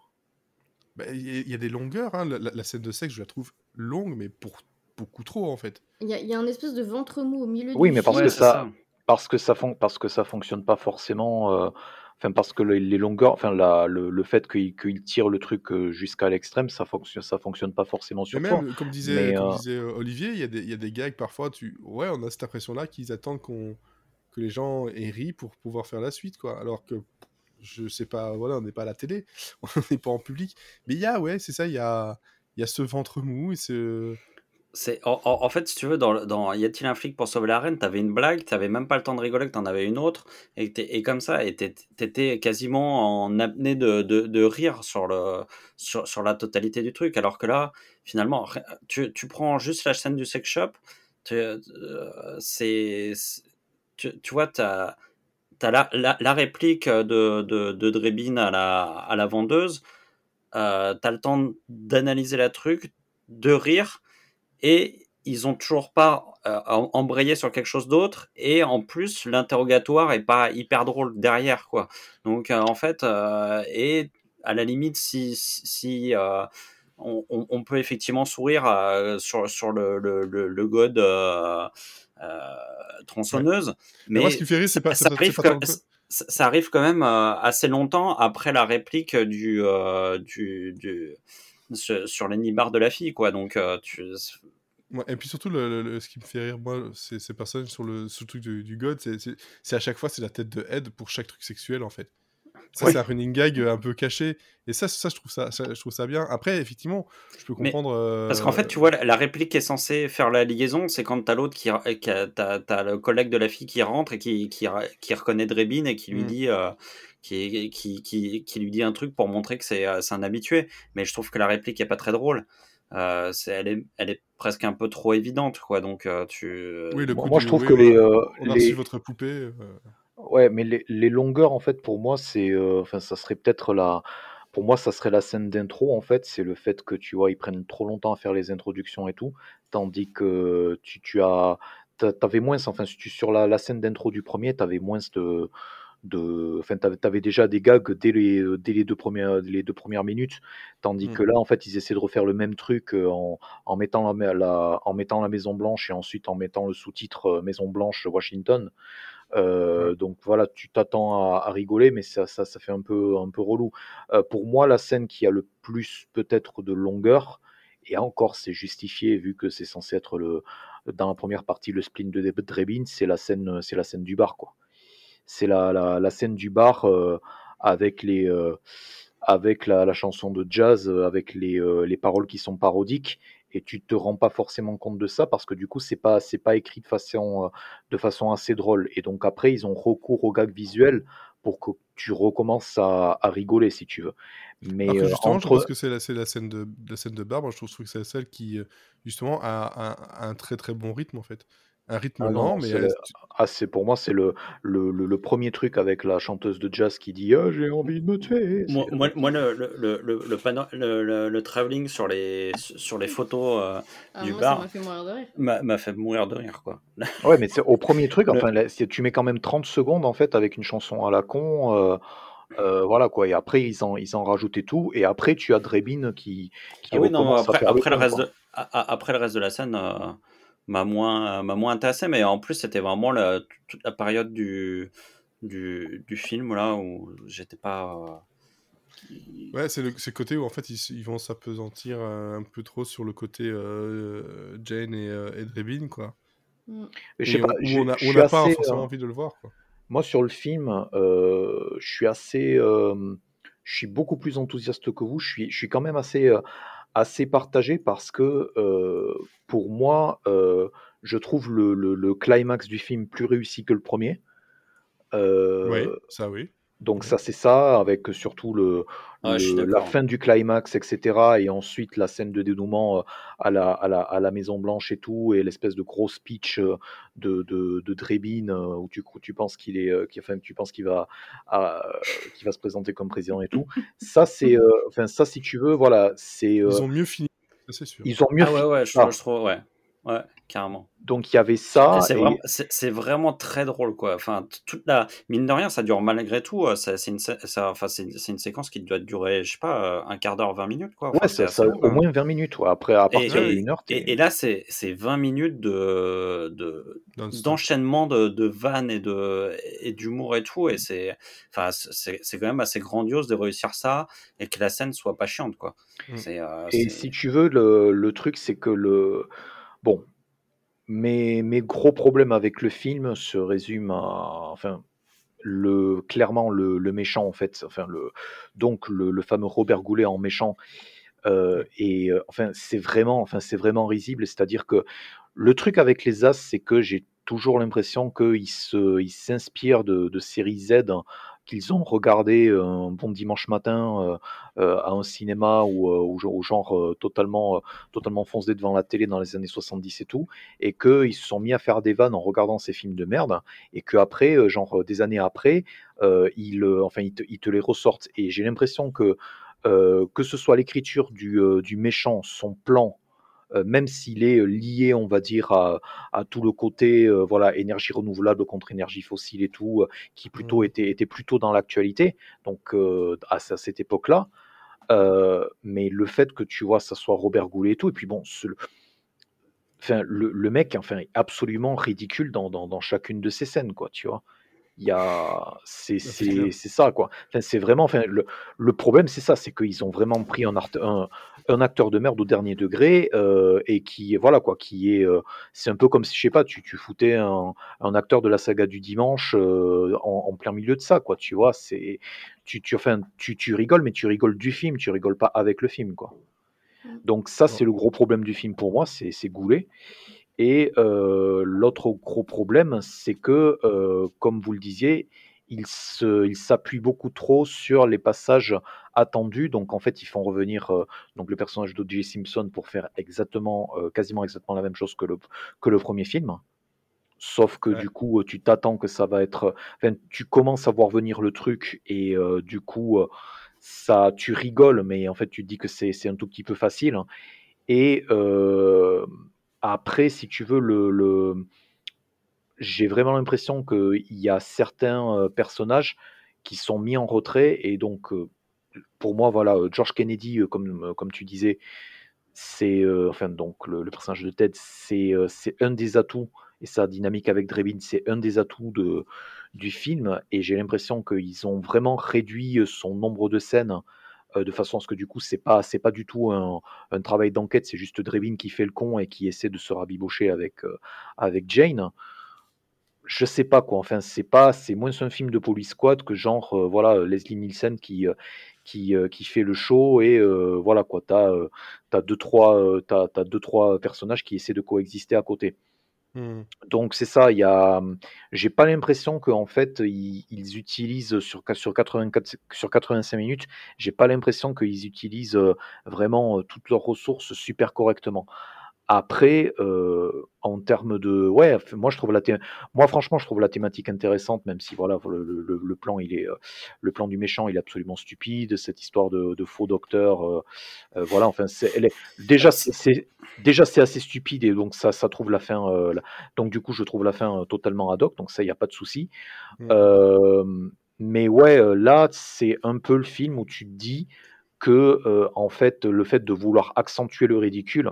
Bah, Il y, a des longueurs. Hein. La, scène de sexe, je la trouve longue, mais pour beaucoup trop en fait.
Il y, a un espèce de ventre mou au milieu.
Oui, mais parce que ça, parce que ça fon parce que ça fonctionne pas forcément, euh, enfin parce que les les longueurs, enfin la le le fait qu'il qu'il tire le truc, euh, jusqu'à l'extrême, ça fonctionne ça fonctionne pas forcément sur
Mais
toi.
même, comme disait
Mais,
comme disait, Olivier, il y a des il y a des gags parfois tu ouais, on a cette impression-là qu'ils attendent qu'on que les gens aient ri pour pouvoir faire la suite, quoi. Alors que je sais pas, voilà, on n'est pas à la télé, on n'est pas en public. Mais il y a, ouais, c'est ça, il y a y a ce ventre mou et ce
en, en- fait, si tu veux, dans, dans Y a-t-il un flic pour sauver la reine, t'avais une blague, t'avais même pas le temps de rigoler, que t'en avais une autre, et, et comme ça, et t'é- t'étais quasiment en apnée de, de, rire sur, le, sur, sur la totalité du truc. Alors que là, finalement, tu, tu prends juste la scène du sex shop, euh, c'est- tu, tu vois, as la, la, réplique de, de, de Drebin à la, à la vendeuse, euh, t'as le temps d'analyser la truc, de rire, et ils ont toujours pas euh, em- embrayé sur quelque chose d'autre et en plus l'interrogatoire est pas hyper drôle derrière quoi. Donc euh, en fait euh, et à la limite si si on, on- on peut effectivement sourire euh, sur sur le le, le, le god euh, euh, tronçonneuse.
Mais
mais
moi, ce qui me fait rire, c'est pas-
ça, arrive
pas
que- ça- arrive quand même euh, assez longtemps après la réplique du du, du sur, sur les nibards de la fille quoi. Donc tu
Ouais, et puis surtout, le, le- le- ce qui me fait rire, moi, c'est ces personnages sur le, sur le truc du, du God, c'est à chaque fois, c'est la tête de Ed pour chaque truc sexuel, en fait. Ça,
Oui.
c'est un running gag euh, un peu caché. Et ça, ça, je trouve ça, ça- je trouve ça bien. Après, effectivement, je peux
Mais-
comprendre. euh,
Parce qu'en fait, tu vois, la, la réplique qui est censée faire la liaison, c'est quand t'as l'autre qui, qui a- t'as, t'as le collègue de la fille qui rentre et qui, qui, qui reconnaît Drebin et qui lui
Mm.
dit, euh, qui, qui, qui, qui lui dit un truc pour montrer que c'est, euh, c'est un habitué. Mais je trouve que la réplique est pas très drôle. Euh, c'est, elle est, elle est presque un peu trop évidente, quoi. Donc, euh, tu.
Oui, le
Moi,
coup
moi,
du-
je trouve que
on a-
les, euh,
On a
les-
reçu votre poupée.
Ouais, mais les, les longueurs, en fait, pour moi, c'est, euh, enfin, ça serait peut-être la, pour moi, ça serait la scène d'intro, en fait, c'est le fait que, tu vois, ils prennent trop longtemps à faire les introductions et tout, tandis que tu, tu as, t'a- t'avais moins, enfin, si tu, sur la, la scène d'intro du premier, t'avais moins de, de, enfin, t'avais, t'avais déjà des gags dès les, euh, dès les deux premières, les deux premières minutes, tandis que là, en fait, ils essaient de refaire le même truc euh, en, en mettant la, la- en mettant la Maison Blanche et ensuite en mettant le sous-titre Maison Blanche Washington. Euh, donc voilà, tu t'attends à, à rigoler, mais ça, ça, ça fait un peu, un peu relou. Euh, pour moi, la scène qui a le plus peut-être de longueur, et encore c'est justifié vu que c'est censé être le, dans la première partie le spleen de Drebin, c'est la scène, c'est la scène du bar quoi. C'est la, la, la scène du bar euh, avec les, avec la, la chanson de jazz, avec les, les paroles qui sont parodiques. Et tu te rends pas forcément compte de ça parce que du coup c'est pas c'est pas écrit de façon euh, de façon assez drôle. Et donc après, ils ont recours au gag visuel pour que tu recommences à, à rigoler, si tu veux. Mais euh,
justement, je
entre...
pense que c'est la, c'est la scène de la scène de bar. Moi, je trouve, je que c'est celle qui, euh, justement, a, a- a un très très bon rythme en fait. Un rythme
Ah non,
lent,
non,
mais elle-
ah, c'est pour moi, c'est le, le, le, le premier truc avec la chanteuse de jazz qui dit ah, J'ai envie de me tuer.
Moi, moi, moi, le, le, le, le, le, pano- le, le- le travelling sur les, sur les photos euh,
Ah,
du
moi,
bar
ça m'a fait mourir de rire.
m'a m'a fait mourir de rire, quoi.
Ouais, mais c'est au premier truc,
Le-
enfin, là, tu mets quand même 30 secondes en fait avec une chanson à la con. euh, euh, voilà quoi, et après ils en, ils en rajoutaient tout, et après tu as Drebin qui, qui
Ah oui, non,
recommence à
après, le reste de, après le reste de la scène euh, m'a moins, m'a moins intéressé, mais en plus, c'était vraiment la, toute la période du, du, du film là où j'étais pas. euh,
ouais, c'est le, c'est le côté où en fait ils, ils vont s'apesantir euh, un peu trop sur le côté euh, Jane et, euh, et Drebin, quoi.
Mm.
Je sais
Et on-
pas,
on n'a pas
assez,
forcément
euh,
envie de le voir, quoi.
Moi, sur le film, euh, je suis assez, euh, je suis beaucoup plus enthousiaste que vous. Je suis, je suis quand même assez, euh, assez partagé parce que euh, pour moi, euh, je trouve le, climax du film plus réussi que le premier. Euh,
oui, ça oui.
Donc ça, c'est ça, avec surtout le, le- la
d'accord.
fin du climax, etc. Et ensuite la scène de dénouement euh, à la, à la, à la Maison Blanche et tout, et l'espèce de gros speech euh, de, de, de Drebin euh, où tu, tu penses qu'il est, euh, qui- enfin, tu penses qu'il va, qu'il va se présenter comme président et tout. Ça, c'est, euh, enfin, ça, si tu veux, voilà, c'est,
Ils
euh,
ont mieux fini, ça c'est sûr.
ils ont mieux
Ah ouais,
fini
ouais, je,
ça.
je trouve, ouais. Ouais, carrément.
Donc il y avait ça.
C'est
et-
vraiment, c'est- c'est vraiment très drôle, quoi. Enfin, toute la mine de rien, ça dure malgré tout. euh, ça- C'est une, ça, enfin, c'est une, c'est une séquence qui doit durer, je sais pas, euh, un quart d'heure, 20 minutes, quoi. Enfin,
Ouais, ça, ça-
long,
au
hein.
moins 20 minutes. ouais. Après, à partir
Et,
d'une heure,
et, et là, c'est c'est 20 minutes de de- d'enchaînement de, de vannes et de et d'humour et tout. Et c'est enfin, c'est c'est quand même assez grandiose de réussir ça et que la scène soit pas chiante, quoi.
Mm.
Euh,
Et si tu veux, le, le truc, c'est que le. Bon, mes, mes gros problèmes avec le film se résument à. Enfin, le, clairement, le, le méchant, en fait. Enfin, le, donc, le, le fameux Robert Goulet en méchant. euh, et euh, enfin, c'est vraiment, enfin, c'est vraiment risible. C'est-à-dire que le truc avec les As, c'est que j'ai toujours l'impression qu'ils s'inspirent de, de séries Z qu'ils ont regardé un bon dimanche matin à un cinéma ou, genre, totalement, totalement foncé devant la télé dans les années 70 et tout, et qu'ils se sont mis à faire des vannes en regardant ces films de merde, et qu'après, genre des années après, ils, enfin, ils, te, les ressortent. Et j'ai l'impression que que ce soit l'écriture du, du méchant, son plan, même s'il est lié, on va dire, à, à tout le côté euh, voilà, énergie renouvelable contre énergie fossile et tout, euh, qui plutôt
Mhm.
était, était plutôt dans l'actualité, donc euh, à, ce- à cette époque-là. Euh, mais le fait que tu vois, ça soit Robert Goulet et tout, et puis bon, ce- enfin, le, le mec enfin, est absolument ridicule dans, dans, dans chacune de ces scènes, quoi, tu vois. Il y a, c'est,
c'est
ça, quoi. Enfin, c'est vraiment, enfin, le, le problème, c'est ça, c'est qu'ils ont vraiment pris un, art- un, un acteur de merde au dernier degré euh, et qui, voilà, quoi, qui est, euh, c'est un peu comme si, je sais pas, tu, tu foutais un, un acteur de la saga du dimanche euh, en, en plein milieu de ça, quoi, tu vois. C'est, tu, tu, enfin, tu, tu rigoles, mais tu rigoles du film, tu rigoles pas avec le film, quoi. Donc ça, c'est le gros problème du film pour moi, c'est c'est Goulet. Et l'autre gros problème, c'est que, comme vous le disiez, il se- il s'appuie beaucoup trop sur les passages attendus. Donc en fait, ils font revenir euh, donc le personnage d'O.J. Simpson pour faire exactement, euh, quasiment exactement la même chose que le, que le premier film. Sauf que
Ouais.
du coup, euh, tu t'attends que ça va être. Enfin, tu commences à voir venir le truc et euh, du coup, ça, tu rigoles, mais en fait, tu te dis que c'est c'est un tout petit peu facile. Et après, si tu veux, le, le- j'ai vraiment l'impression qu'il y a certains personnages qui sont mis en retrait. Et donc, pour moi, voilà, George Kennedy, comme, comme tu disais, c'est enfin donc le, personnage de Ted, c'est euh, un des atouts et sa dynamique avec Drebin, c'est un des atouts de, du film. Et j'ai l'impression qu'ils ont vraiment réduit son nombre de scènes de façon à ce que du coup c'est pas c'est pas du tout un, un travail d'enquête, c'est juste Drebin qui fait le con et qui essaie de se rabibocher avec avec Jane. Je sais pas quoi. Enfin, c'est pas, c'est moins un film de police squad que genre euh, voilà Leslie Nielsen qui euh, qui, euh, qui fait le show et euh, voilà quoi. T'as euh, t'as deux trois euh, t'as, t'as deux trois personnages qui essaient de coexister à côté.
Hmm.
Donc c'est ça. Il y a, j'ai pas l'impression qu'en fait ils, ils utilisent sur sur 84 sur 85 minutes. J'ai pas l'impression qu'ils utilisent euh, vraiment euh, toutes leurs ressources super correctement. Après, euh, en termes de, ouais, moi je trouve la, moi franchement je trouve la thématique intéressante, même si voilà le, le- le- le plan il est, euh, le plan du méchant il est absolument stupide, cette histoire de, de faux docteur, euh, euh, voilà, enfin c'est, elle est, déjà c'est, déjà c'est assez stupide et donc ça, ça trouve la fin, la- donc du coup je trouve la fin totalement ad hoc, donc ça il y a pas de souci.
Mm.
Euh, mais ouais, là c'est un peu le film où tu te dis que en fait le fait de vouloir accentuer le ridicule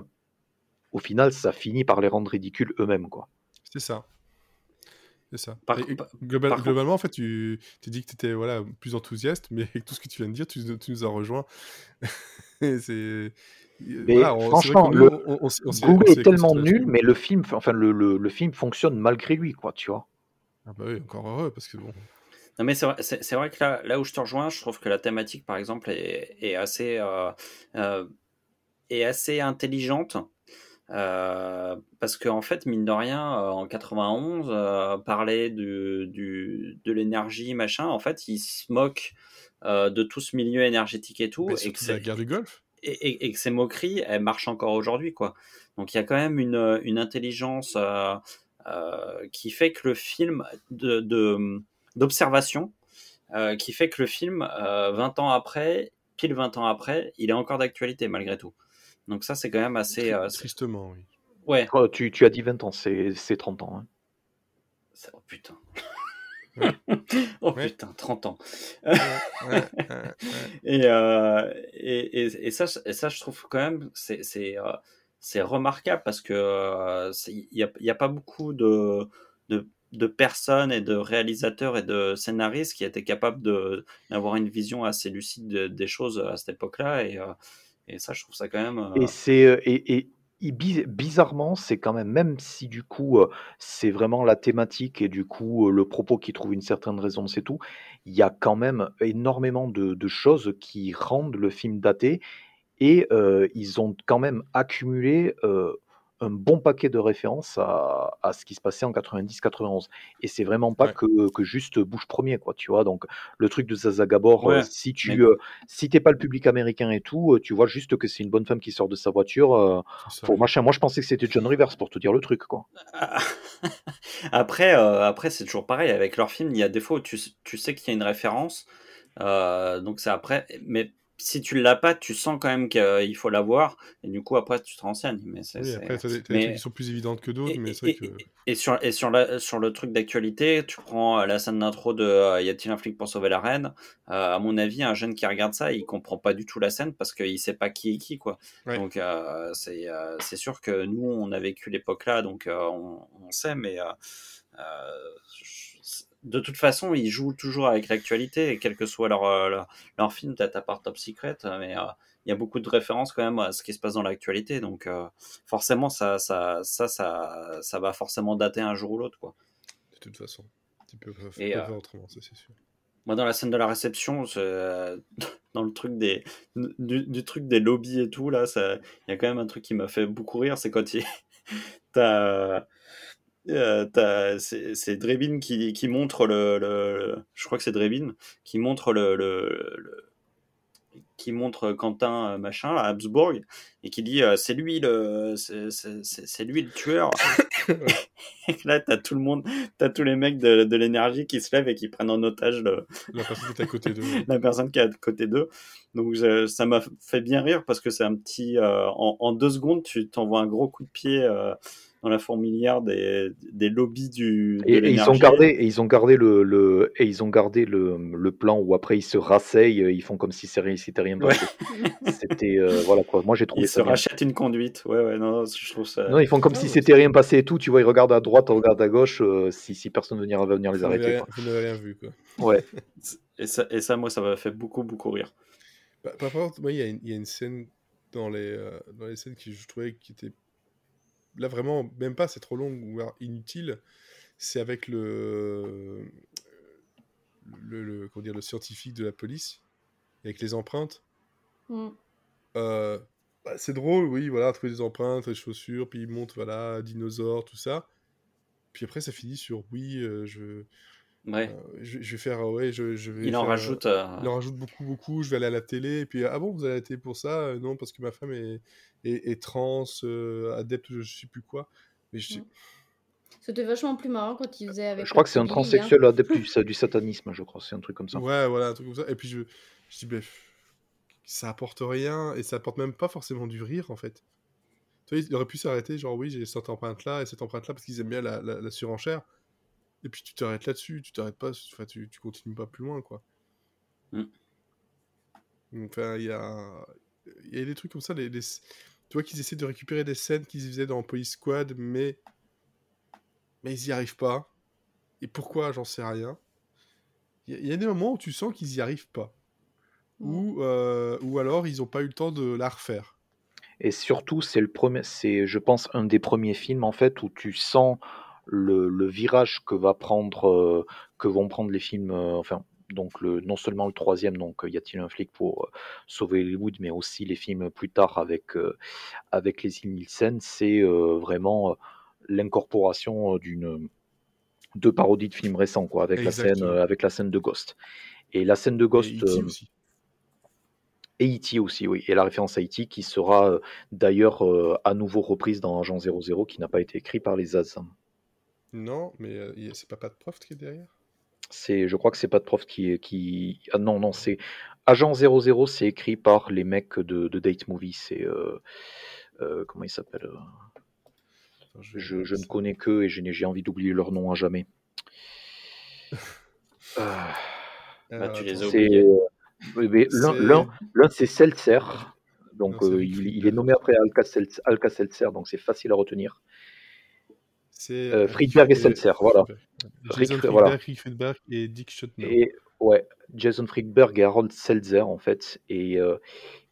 au final, ça finit par les rendre ridicules eux-mêmes, quoi.
C'est ça. C'est ça.
Par-
Et- et
par-
global-
par contre-
globalement, en fait, tu tu dis que tu étais voilà, plus enthousiaste, mais avec tout ce que tu viens de dire, tu, tu nous as rejoint. C'est.
Mais
voilà, on-
franchement,
que
le-
on- s'y
est tellement nul, mais le film, enfin le, le, le film fonctionne malgré lui, quoi, tu vois.
Ah bah oui, encore heureux, parce que bon.
Non, mais c'est vrai, vrai que là, là où je te rejoins, je trouve que la thématique, par exemple, est, est assez, euh, euh, est assez intelligente. Euh, parce qu'en fait, mine de rien, euh, en 91, euh, parler du, du, de l'énergie, machin, en fait, il se moque euh, de tout ce milieu énergétique et tout.
Mais
et que
la guerre du Golfe.
et, et- et que ces moqueries, elles marchent encore aujourd'hui, quoi. Donc il y a quand même une, une intelligence qui fait que le film de, d'observation, qui fait que le film, euh, 20 ans après, pile 20 ans après, il est encore d'actualité malgré tout. Donc ça, c'est quand même assez... euh,
Tristement, oui.
Ouais.
tu, tu, as dit 20 ans, c'est 30 ans. Hein.
Oh putain. oh putain, 30 ans. et, euh, et, et, et, ça, et ça, je trouve quand même, c'est c'est remarquable parce que il n'y a, y a, pas beaucoup de, de, de, personnes et de réalisateurs et de scénaristes qui étaient capables d'avoir une vision assez lucide des choses à cette époque-là. Et, et, ça, je trouve ça quand même.
Et c'est et, et, bizarrement, c'est quand même, même si du coup c'est vraiment la thématique et du coup le propos qui trouve une certaine raison, c'est tout, il y a quand même énormément de choses qui rendent le film daté et ils ont quand même accumulé un bon paquet de références à, à ce qui se passait en 90-91. Et c'est vraiment pas que, que, juste bouche premier, quoi, tu vois? Donc, le truc de Zaza Gabor, si tu si t'es pas le public américain et tout, tu vois juste que c'est une bonne femme qui sort de sa voiture. pour machin. Moi, je pensais que c'était John Rivers, pour te dire le truc, quoi.
après, après c'est toujours pareil. Avec leur film, il y a des fois où tu, tu sais qu'il y a une référence. donc, c'est après. Mais si tu l'as pas, tu sens quand même qu'il faut l'avoir, et du coup après tu te renseignes. Mais
oui, après, des, mais... qui sont plus évidentes que d'autres, mais c'est que...
et, sur et sur la, sur le truc d'actualité, tu prends euh, la scène d'intro de euh, y a-t-il un flic pour sauver la reine? Euh, À mon avis, un jeune qui regarde ça, il comprend pas du tout la scène parce qu'il sait pas qui est qui quoi. Donc c'est c'est sûr que nous on a vécu l'époque là, donc on, on, sait, mais de toute façon, ils jouent toujours avec l'actualité, et quel que soit leur, euh, leur, film, peut-être à part Top Secret, euh, mais euh, il y a beaucoup de références quand même à ce qui se passe dans l'actualité. Donc, forcément, ça ça, ça, ça, ça, va forcément dater un jour ou l'autre. quoi.
De toute façon. Tu peux pas, faire autrement, ça c'est sûr.
Moi, dans la scène de la réception, dans le truc des, du, truc des lobbies et tout, là, il y a quand même un truc qui m'a fait beaucoup rire, c'est quand il. T'as euh, c'est Drebin qui, qui, montre le, le, Je crois que c'est Drebin qui montre le, le, qui montre Quentin euh, machin à Habsbourg et qui dit euh, c'est lui le c'est lui le tueur. Et là t'as tout le monde t'as tous les mecs de, de l'énergie qui se lèvent et qui prennent en otage le,
la personne qui est à côté d'eux
la personne qui est à côté d'eux. Donc ça m'a fait bien rire parce que c'est un petit en, en, deux secondes tu t'envoies un gros coup de pied dans la fourmilière des, des lobbies du.
et, ils ont gardé, et ils ont gardé le, le et ils ont gardé le, le, plan où après ils se rasseyent, ils font comme si c'était rien passé. c'était euh, voilà quoi. Moi j'ai trouvé
ils
ça.
Ils se rachètent une conduite. Ouais ouais non, je trouve ça.
Non ils font comme si c'était rien passé et tout. Tu vois ils regardent à droite, ils regardent à gauche. Euh, si, si personne ne va venir les arrêter.
Vous n'avez rien vu quoi.
Ouais.
et ça et ça moi ça m'a fait beaucoup beaucoup rire.
Bah, par contre moi il y, y, a une scène dans les euh, dans les scènes qui je trouvais qui était là vraiment, même pas, c'est trop long ou inutile. C'est avec le, le, comment dire, le scientifique de la police, avec les empreintes. Mm. Euh, bah, c'est drôle, oui, voilà, trouver des empreintes, des chaussures, puis il monte, voilà, dinosaures, tout ça. Puis après, ça finit sur oui, euh, je,
Ouais.
Euh, je, vais faire, ouais, je, je vais.
Il en rajoute.
Il en rajoute beaucoup, beaucoup. Je vais aller à la télé. Et puis, ah bon, vous allez à la télé pour ça? Non, parce que ma femme est, est, trans, adepte, je sais plus quoi. Mais je...
Mm. C'était vachement plus marrant quand il faisait avec.
Je crois que c'est un transsexuel adepte du, satanisme, je crois. C'est un truc comme ça.
Ouais, voilà, un truc comme ça. Et puis, je, je dis, bref, ça apporte rien. Et ça apporte même pas forcément du rire, en fait. Tu vois, il aurait pu s'arrêter, genre, oui, j'ai cette empreinte-là et cette empreinte-là parce qu'ils aiment bien la, la surenchère et puis tu t'arrêtes là-dessus, tu t'arrêtes pas, enfin, tu, tu continues pas plus loin, quoi. Mm. Enfin, il y a, y a des trucs comme ça, les, tu vois qu'ils essaient de récupérer des scènes qu'ils faisaient dans Police Squad, mais, mais ils y arrivent pas. Et pourquoi, j'en sais rien. Il y, a des moments où tu sens qu'ils y arrivent pas. Ou, euh, ou alors ils ont pas eu le temps de la refaire.
Et surtout, c'est le premier, c'est, je pense, un des premiers films en fait où tu sens le, virage que va prendre, euh, que vont prendre les films, euh, enfin donc le, non seulement le troisième, donc y a-t-il un flic pour euh, sauver Hollywood, mais aussi les films plus tard avec avec les Nielsen, c'est vraiment l'incorporation d'une de parodies de films récents, quoi, avec la scène avec la scène de Ghost. Et la scène de Ghost. Et E.T. aussi, oui. Et la référence à E.T. qui sera d'ailleurs à nouveau reprise dans Agent 00 qui n'a pas été écrit par les Az.
Non, mais euh, c'est pas Pat Prof qui est derrière?
C'est, je crois que c'est pas de prof qui, qui... Ah non, non, c'est Agent 00, c'est écrit par les mecs de, de Date Movie. C'est euh, euh, comment il s'appelle je, je, ne connais que et j'ai envie d'oublier leur nom à jamais.
bah, tu les as oubliés.
L'un, c'est Seltzer. Donc, euh, il, est nommé après Alka-Seltzer, donc c'est facile à retenir. C'est euh, Friedberg et Seltzer, voilà.
Jason Friedberg, Rick Friedberg et Dick Schottner.
Et, ouais, Jason Friedberg et Harold Seltzer, en fait. Et, euh,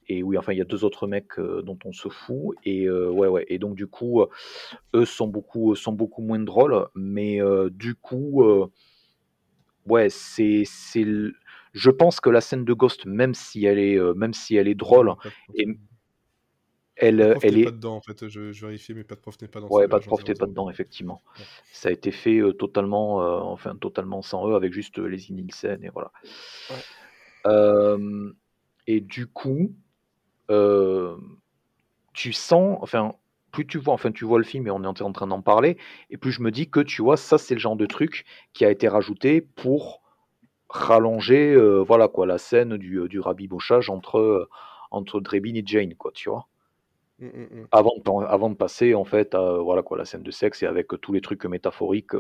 et oui, enfin, il y a deux autres mecs dont on se fout. Et ouais, ouais. Et donc, du coup, eux sont beaucoup, sont beaucoup moins drôles. Mais du coup, ouais, c'est je pense que la scène de Ghost, même si elle est, euh, même si elle est drôle, et elle, elle est.
pas dedans en fait. Je, je vérifie, mais pas de prof n'est pas dans.
Ouais, pas de prof n'est pas dedans effectivement. Ça a été fait euh, totalement, euh, enfin totalement sans eux, avec juste les Nielsen et voilà. et du coup, tu sens, enfin, plus tu vois, enfin tu vois le film et on est en train d'en parler, et plus je me dis que tu vois, ça c'est le genre de truc qui a été rajouté pour rallonger euh, voilà quoi la scène du, euh, du rabibochage entre euh, entre Drebin et Jane quoi tu vois mmh, mmh, mmh. avant de, avant de passer en fait à voilà quoi la scène de sexe et avec tous les trucs métaphoriques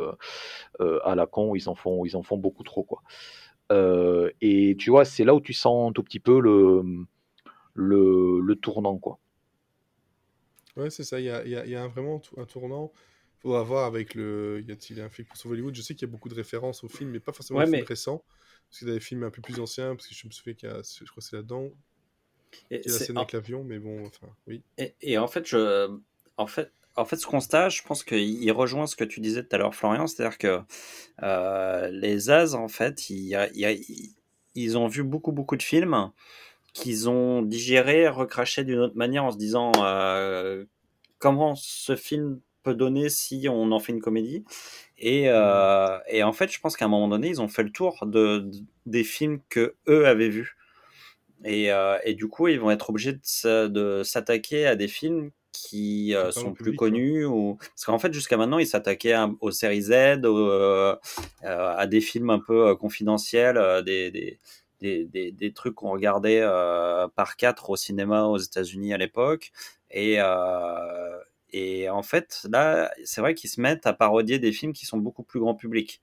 à la con ils en font ils en font beaucoup trop quoi et tu vois c'est là où tu sens un tout petit peu le le, le tournant quoi
ouais c'est ça il y a, y a, vraiment un tournant faudra voir avec le. Y a-t-il un film pour Hollywood Je sais qu'il y a beaucoup de références au film, mais pas forcément ouais, mais... récents. Parce qu'il y a des films un peu plus anciens, parce que je me souviens qu'il y a, je crois que c'est là-dedans. Il y a la scène avec l'avion, mais bon, enfin, oui.
Et, et, en fait, je, en fait, en fait, ce constat, je pense qu'il rejoint ce que tu disais tout à l'heure, Florian, c'est-à-dire que euh, les As, en fait, ils, ils, ils, ont vu beaucoup, beaucoup de films qu'ils ont digéré, recraché d'une autre manière en se disant euh, comment ce film peut donner si on en fait une comédie. Et, euh, et en fait, je pense qu'à un moment donné, ils ont fait le tour de, des films que eux avaient vus. Et, euh, et, du coup, ils vont être obligés de s'attaquer à des films qui euh, sont plus connus ou parce qu'en fait jusqu'à maintenant ils s'attaquaient aux séries Z à des films un peu confidentiels des, des, des, des, trucs qu'on regardait par quatre au cinéma aux États-Unis à l'époque et, et en fait, là, c'est vrai qu'ils se mettent à parodier des films qui sont beaucoup plus grand public.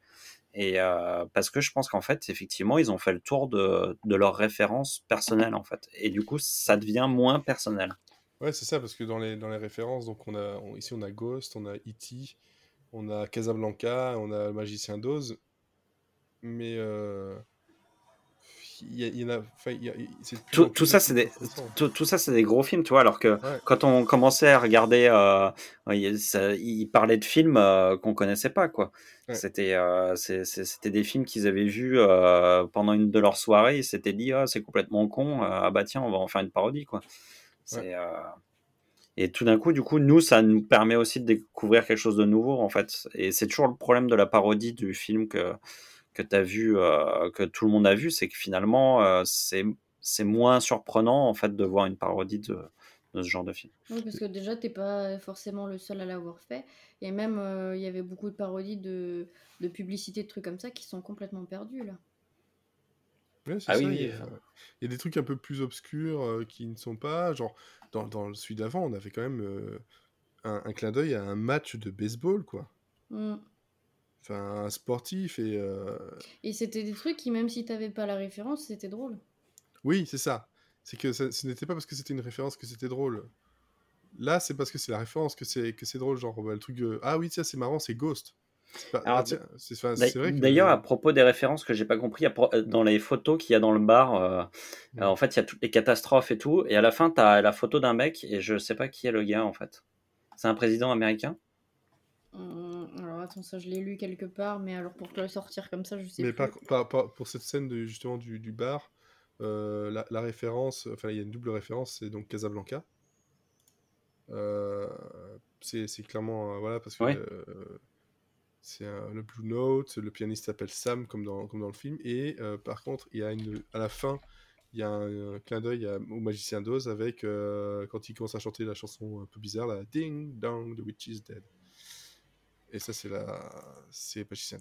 Et euh, parce que je pense qu'en fait, effectivement, ils ont fait le tour de, de leurs références personnelles, en fait. Et du coup, ça devient moins personnel.
Ouais, c'est ça, parce que dans les, dans les références, donc on a, ici on a Ghost, on a E.T., on a Casablanca, on a Magicien d'Oz. Mais euh,
tout, tout, ça, c'est des, tout, tout, ça, c'est des gros films, tu vois. Alors que quand on commençait à regarder, euh, il, parlait de films euh, qu'on connaissait pas, quoi. C'était, euh, c'était des films qu'ils avaient vus euh, pendant une de leurs soirées. Ils s'étaient dit, ah, c'est complètement con. ah bah tiens, on va en faire une parodie, quoi. C'est et tout d'un coup, du coup, nous, ça nous permet aussi de découvrir quelque chose de nouveau, en fait. Et c'est toujours le problème de la parodie du film que que tu as vu, euh, que tout le monde a vu, c'est que finalement, euh, c'est c'est moins surprenant en fait de voir une parodie de, de ce genre de film.
Oui, parce que déjà, t'es pas forcément le seul à l'avoir fait. Et même, euh, il y avait beaucoup de parodies de, de publicités, de trucs comme ça qui sont complètement perdus là.
ah oui, il, y a, des trucs un peu plus obscurs qui ne sont pas. Genre, dans, dans celui d'avant, on avait quand même un, un, clin d'œil à un match de baseball, quoi. Mmh. Enfin, un sportif et. Euh,
et c'était des trucs qui, même si t'avais pas la référence, c'était drôle.
Oui, c'est ça. C'est que ce n'était pas parce que c'était une référence que c'était drôle. Là, c'est parce que c'est la référence que c'est que c'est drôle. Genre, bah, le truc. Ah oui, tiens, c'est marrant, c'est Ghost.
D'ailleurs, à propos des références que j'ai pas compris, euh, dans les photos qu'il y a dans le bar, euh, mm. en fait, il y a toutes les catastrophes et tout, et à la fin, tu as la photo d'un mec, et je sais pas qui est le gars en fait. C'est un président américain?
Alors attends, ça je l'ai lu quelque part, mais alors pour te le sortir comme ça, je sais
mais plus. Mais pour cette scène de, justement du, du bar, euh, la, la, référence, enfin il y a une double référence, c'est donc Casablanca. Euh, c'est clairement, euh, voilà, parce que euh, c'est le Blue Note, le pianiste s'appelle Sam comme dans, comme dans le film, et par contre, il y a une, à la fin, il y a un, clin d'œil au magicien d'Oz avec quand il commence à chanter la chanson un peu bizarre, la Ding Dong, the Witch is Dead. Et ça, c'est la... c'est Magicien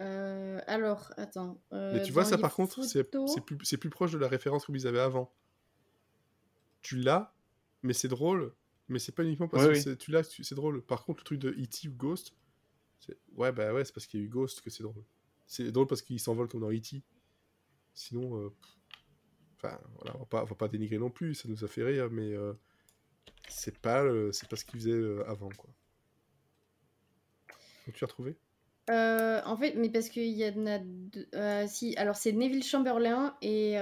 Euh, alors, attends.
Euh, Mais tu vois, ça par contre, c'est plus, plus proche de la référence que vous avez avant. Tu l'as, mais c'est drôle mais c'est pas uniquement parce que tu l'as, c'est drôle. Par contre, le truc de E.T. ou Ghost, ouais, bah ouais, c'est parce qu'il y a eu Ghost que c'est drôle. C'est drôle parce qu'il s'envole comme dans E.T. Sinon, euh, enfin, voilà, on va, pas, va pas dénigrer non plus, ça nous a fait rire, mais euh, c'est pas, c'est pas ce qu'il faisait euh, avant, quoi. Tu as trouvé?
En fait, mais parce qu'il y en a deux. si, alors c'est Neville Chamberlain et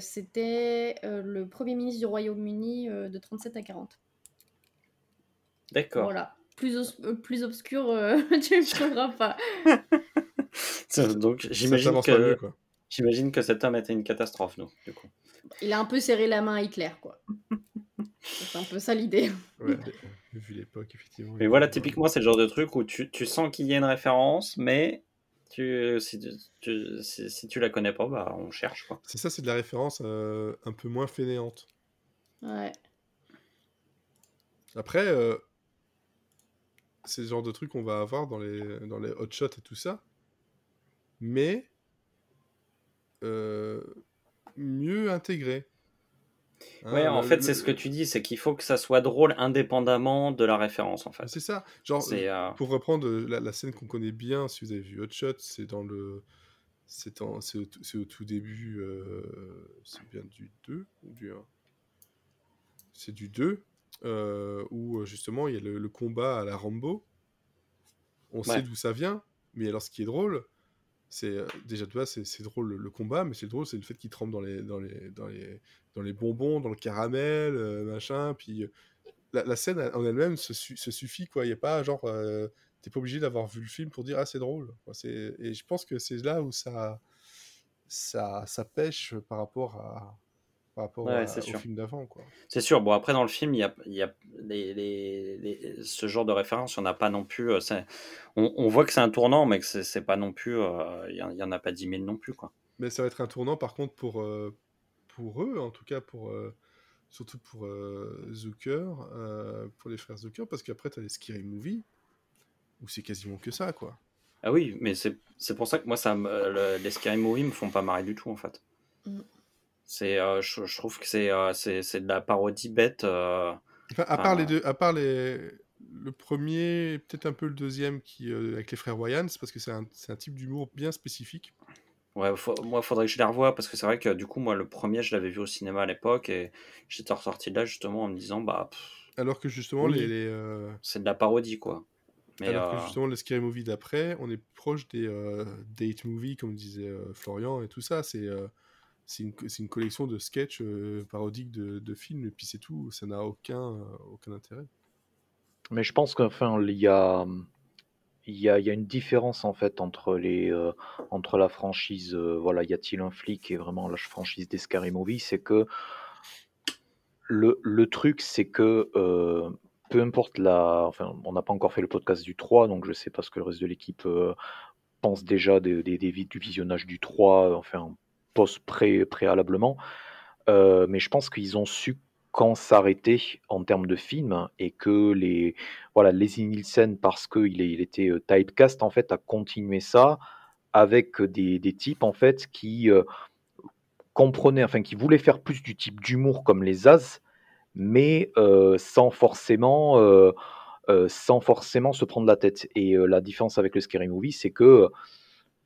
c'était le Premier ministre du Royaume-Uni de 37 à 40.
D'accord.
Voilà. Plus, plus obscur, tu ne trouveras pas.
Donc j'imagine que, j'imagine que cet homme était une catastrophe, nous, du coup.
Il a un peu serré la main à Hitler, quoi. C'est un peu ça l'idée.
Ouais, vu l'époque, effectivement.
Mais voilà, typiquement, c'est le genre de truc où tu, tu sens qu'il y a une référence, mais tu, si, tu, si, tu la connais pas, bah, on cherche. quoi.
C'est ça, c'est de la référence euh, un peu moins fainéante.
Ouais.
Après, euh, c'est le genre de truc qu'on va avoir dans les, dans les hot shots et tout ça. Mais euh, mieux intégré.
Hein, ouais, en fait, c'est ce que tu dis, c'est qu'il faut que ça soit drôle indépendamment de la référence, en fait.
C'est ça. Genre, euh, pour reprendre la, scène qu'on connaît bien, si vous avez vu Hot Shot, c'est dans le. C'est au, au, tout début. Euh, c'est bien du 2 ou du 1 C'est du 2, euh, où justement il y a le, combat à la Rambo. On sait d'où ça vient, mais alors ce qui est drôle, c'est euh, déjà de base c'est drôle le, combat mais c'est drôle c'est le fait qu'il trempe dans les dans les dans les dans les bonbons dans le caramel euh, machin puis euh, la, scène en elle-même se, suffit quoi. Il y a pas genre t'es pas obligé d'avoir vu le film pour dire ah c'est drôle. C'est et je pense que c'est là où ça ça ça pêche par rapport à par rapport au film d'avant.
C'est sûr. Bon, après, dans le film, il y a, il y a les, les, ce genre de référence, on n'a pas non plus. Euh, on, on, voit que c'est un tournant, mais que c'est pas non plus. Euh, il n'y en a pas 10 000 non plus. Quoi.
Mais ça va être un tournant, par contre, pour, euh, pour eux, en tout cas, pour, surtout pour Zucker, pour les frères Zucker, parce qu'après, tu as les Scary Movie, où c'est quasiment que ça, quoi.
Ah oui, mais c'est pour ça que moi, ça, les Scary Movie me font pas marrer du tout, en fait. Mm. C'est, euh, je, trouve que c'est, euh, c'est, c'est de la parodie bête. Euh,
à part les deux, à part les, le premier, peut-être un peu le deuxième qui avec les frères Wayans, parce que c'est un, c'est un type d'humour bien spécifique.
Ouais, moi, il faudrait que je les revoie parce que c'est vrai que du coup, moi, le premier, je l'avais vu au cinéma à l'époque et j'étais ressorti de là justement en me disant, bah.
Alors que justement, les.
C'est de la parodie, quoi.
Mais Alors que justement, les scary movie d'après, on est proche des date movies, comme disait Florian et tout ça. C'est c'est une, collection de sketchs euh, parodiques de, films, et puis c'est tout, ça n'a aucun, euh, intérêt.
Mais je pense qu'enfin, il y a, une différence en fait euh, entre la franchise, voilà, y a-t-il un flic et vraiment la franchise des Scary Movie, c'est que le, truc, c'est que peu importe la. Enfin, on n'a pas encore fait le podcast du 3, donc je sais pas ce que le reste de l'équipe pense déjà du visionnage du 3, enfin, post pré préalablement. Euh, mais je pense qu'ils ont su quand s'arrêter en termes de film et que les voilà Leslie Nielsen parce qu'il il était euh, typecast en fait a continué ça avec des, des types en fait qui euh, comprenaient enfin qui voulaient faire plus du type d'humour comme les As mais sans forcément sans forcément se prendre la tête et la différence avec le scary movie c'est que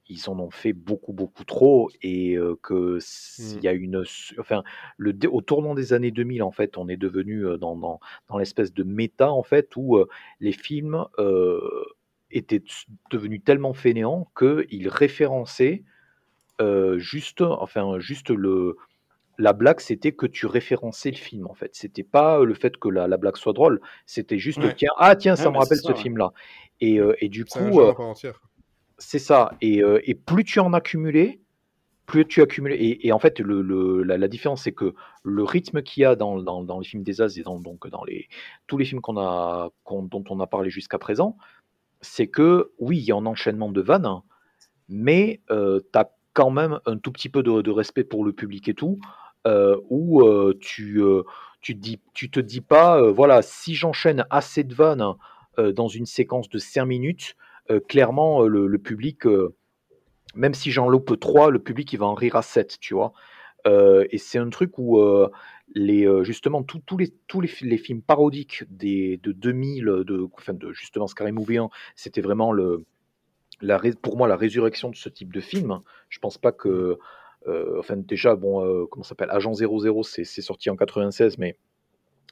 ils en ont fait beaucoup, beaucoup trop et que il y a mmh. une, enfin, le, au tournant des années 2000, en fait, on est devenu dans, dans, dans l'espèce de méta, en fait, où les films étaient devenus tellement fainéants qu'ils référençaient juste, enfin, juste le, la blague, c'était que tu référençais le film, en fait. C'était pas le fait que la, la blague soit drôle, c'était juste, tiens, ah, tiens, ça me rappelle ce film-là. Et, et, du coup, c'est ça. Et, euh, et, plus tu en accumulais, plus tu accumules. Et, et en fait, la, différence, c'est que le rythme qu'il y a dans, les films des As et dans, donc dans tous les films dont on a parlé jusqu'à présent, c'est que oui, il y a un enchaînement de vannes, mais euh, tu as quand même un tout petit peu de, respect pour le public et tout, euh, où euh, tu, tu, te dis pas, voilà, si j'enchaîne assez de vannes dans une séquence de 5 minutes, clairement, euh, le, public, euh, même si j'en loupe 3, le public, il va en rire à 7, tu vois. et c'est un truc où les, justement tous les, tous les, films parodiques des, de 2000, de, enfin justement Scary Movie 1, c'était vraiment le, la, pour moi la résurrection de ce type de film. Je pense pas que, enfin déjà, bon, comment s'appelle, Agent 00, c'est sorti en 96, mais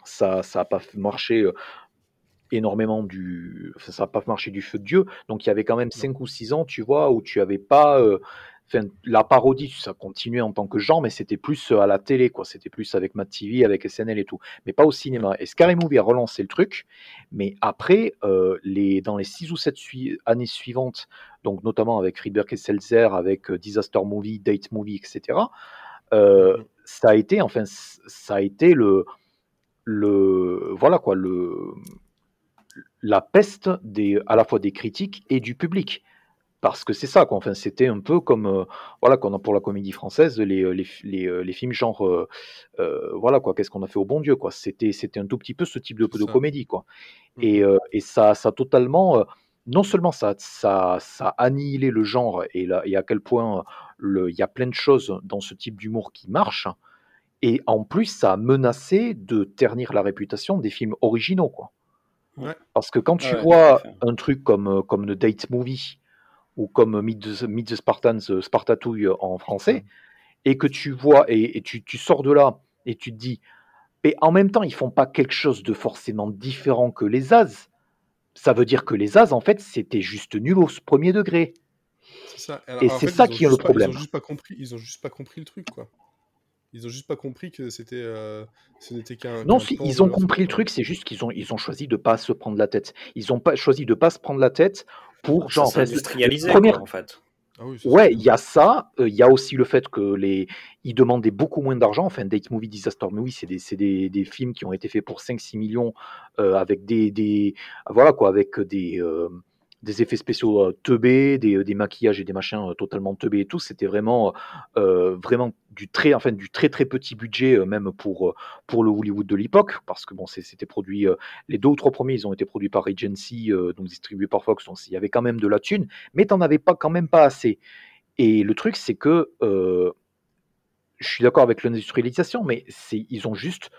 ça ça a pas marché énormément du ça n'a pas marché du feu de Dieu donc il y avait quand même 5 ou 6 ans tu vois où tu avais pas enfin, la parodie, ça continuait en tant que genre, mais c'était plus à la télé, quoi. C'était plus avec Matt TV, avec SNL et tout, mais pas au cinéma. Et Scary Movie a relancé le truc, mais après, les, dans les 6 ou 7 années suivantes, donc notamment avec Friedberg et Seltzer, avec Disaster Movie, Date Movie, etc., ça a été, enfin, ça a été le, le, voilà quoi, le, la peste des, à la fois des critiques et du public. Parce que c'est ça, quoi. Enfin, c'était un peu comme, euh, voilà, qu'on a pour la comédie française, les, euh, les, les, euh, les films genre, voilà, quoi, qu'est-ce qu'on a fait au bon Dieu, quoi. C'était, c'était un tout petit peu ce type de, de comédie, quoi. Mmh. Et, et ça, ça totalement, non seulement ça, ça, ça a annihilé le genre et, là, et à quel point il y a plein de choses dans ce type d'humour qui marchent, et en plus, ça a menacé de ternir la réputation des films originaux, quoi. Parce que quand tu vois un truc comme, euh, comme The Date Movie ou comme Meet the, Spartans, euh, Spartatouille en français, et que tu vois, et, tu, tu, sors de là et tu te dis, mais en même temps, ils font pas quelque chose de forcément différent que les As. Ça veut dire que les As, en fait, c'était juste nul au premier degré. Ça. et c'est ça qui est le problème.
Ils ont juste pas compris, ils ont juste pas compris le truc, quoi. Ils ont juste pas compris que c'était, euh, ce n'était qu'un.
Non, si, ils ont compris le truc, c'est juste qu'ils ont, ils ont choisi de pas se prendre la tête. Ils ont pas choisi de pas se prendre la tête pour genre.
industrialiser, première... en fait.
Ah ouais, il y a ça. Euh, il y a aussi le fait que les, ils demandaient beaucoup moins d'argent. Enfin, Date Movie, Disaster Movie, c'est des, des, des, films qui ont été faits pour 5-6 millions euh, avec des, des, voilà quoi, avec des des effets spéciaux teubés, des, maquillages et des machins totalement teubés et tout. C'était vraiment, vraiment du très, enfin, du très très petit budget même pour, pour le Hollywood de l'époque, parce que bon, c'était produit, les deux ou trois premiers, ils ont été produits par Agency, donc distribués par Fox, donc il y avait quand même de la thune, mais t'en avais pas quand même pas assez. Et le truc, c'est que je suis d'accord avec l'industrialisation, mais ils ont juste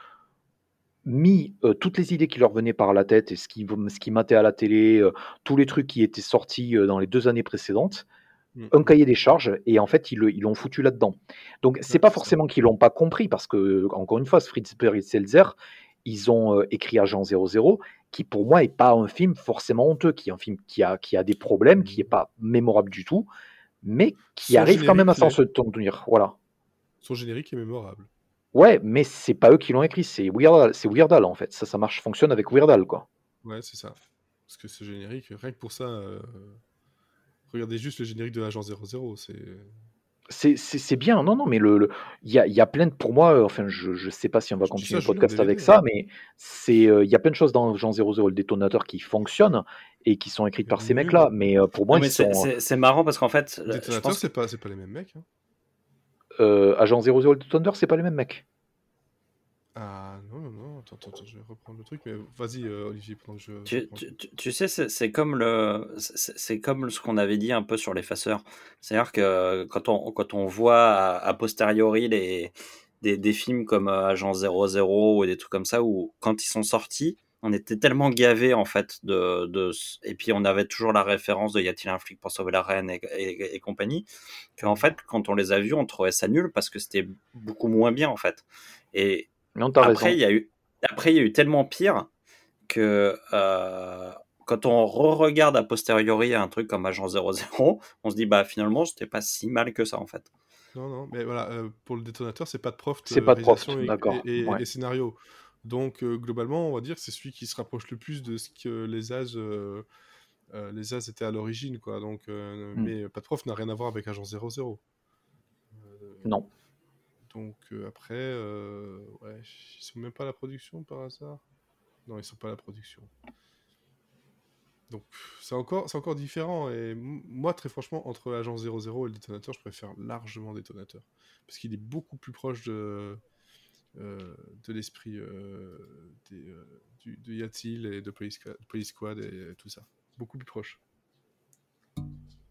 mis toutes les idées qui leur venaient par la tête et ce qui, ce qui matait à la télé, tous les trucs qui étaient sortis dans les deux années précédentes, mmh, un mmh. cahier des charges, et en fait, ils l'ont foutu là-dedans. Donc, c'est pas forcément qu'ils l'ont pas compris, parce que, encore une fois, Fritz et Selzer, ils ont écrit Agent 00, qui pour moi est pas un film forcément honteux, qui est un film qui a, qui a des problèmes, qui est pas mémorable du tout, mais qui arrive quand même à s'en se tenir. Voilà.
Son générique est mémorable.
Ouais, mais c'est pas eux qui l'ont écrit, c'est Weird, c'est Weird Al en fait. Ça, ça marche, fonctionne avec Weird Al quoi.
Ouais, c'est ça. Parce que ce générique, rien que pour ça, euh, regardez juste le générique de l'agent 00, c'est.
C'est bien, non, non, mais le, le y, a, y a plein de, pour moi, euh, enfin, je, je sais pas si on va continuer le podcast avec ça, mais c'est, euh, il y a plein de choses dans Agent 00, le détonateur, qui fonctionnent et qui sont écrites par ces mecs-là, mais pour moi,
c'est marrant parce qu'en fait,
le détonateur, c'est pas, pas les mêmes mecs. Hein.
Euh, Agent 00 et Thunder, c'est pas les mêmes mecs.
Ah non, non, non, attends, attends, je vais reprendre le truc, mais vas-y, euh, Olivier, pendant que je.
Tu, tu, tu sais, c'est comme, le, c'est comme ce qu'on avait dit un peu sur l'effaceur. C'est-à-dire que quand on, quand on voit a, posteriori les, des, des, films comme euh, Agent 00 ou des trucs comme ça, où quand ils sont sortis, on était tellement gavé en fait de, de, et puis on avait toujours la référence de y a-t-il un flic pour sauver la reine et, et, compagnie qu'en fait quand on les a vus on trouvait ça nul parce que c'était beaucoup moins bien en fait. Et après il y a eu après il y a eu tellement pire que euh, quand on re-regarde a posteriori un truc comme Agent 00 on se dit bah finalement c'était pas si mal que ça en fait.
Non non mais voilà euh, pour le détonateur c'est pas de prof
c'est pas de prof d'accord
et, et, scénario donc euh, globalement, on va dire que c'est celui qui se rapproche le plus de ce que les As, euh, euh, les As étaient à l'origine, quoi. Donc, mm. mais pas de prof n'a rien à voir avec Agent 00.
non.
Donc après, ouais, ils sont même pas à la production par hasard? Non, ils sont pas à la production. Donc c'est encore, c'est encore différent. Et moi, très franchement, entre Agent 00 et le détonateur, je préfère largement détonateur. Parce qu'il est beaucoup plus proche de, de l'esprit euh, euh, de Yatil et de Police, Squad et tout ça. Beaucoup plus proche.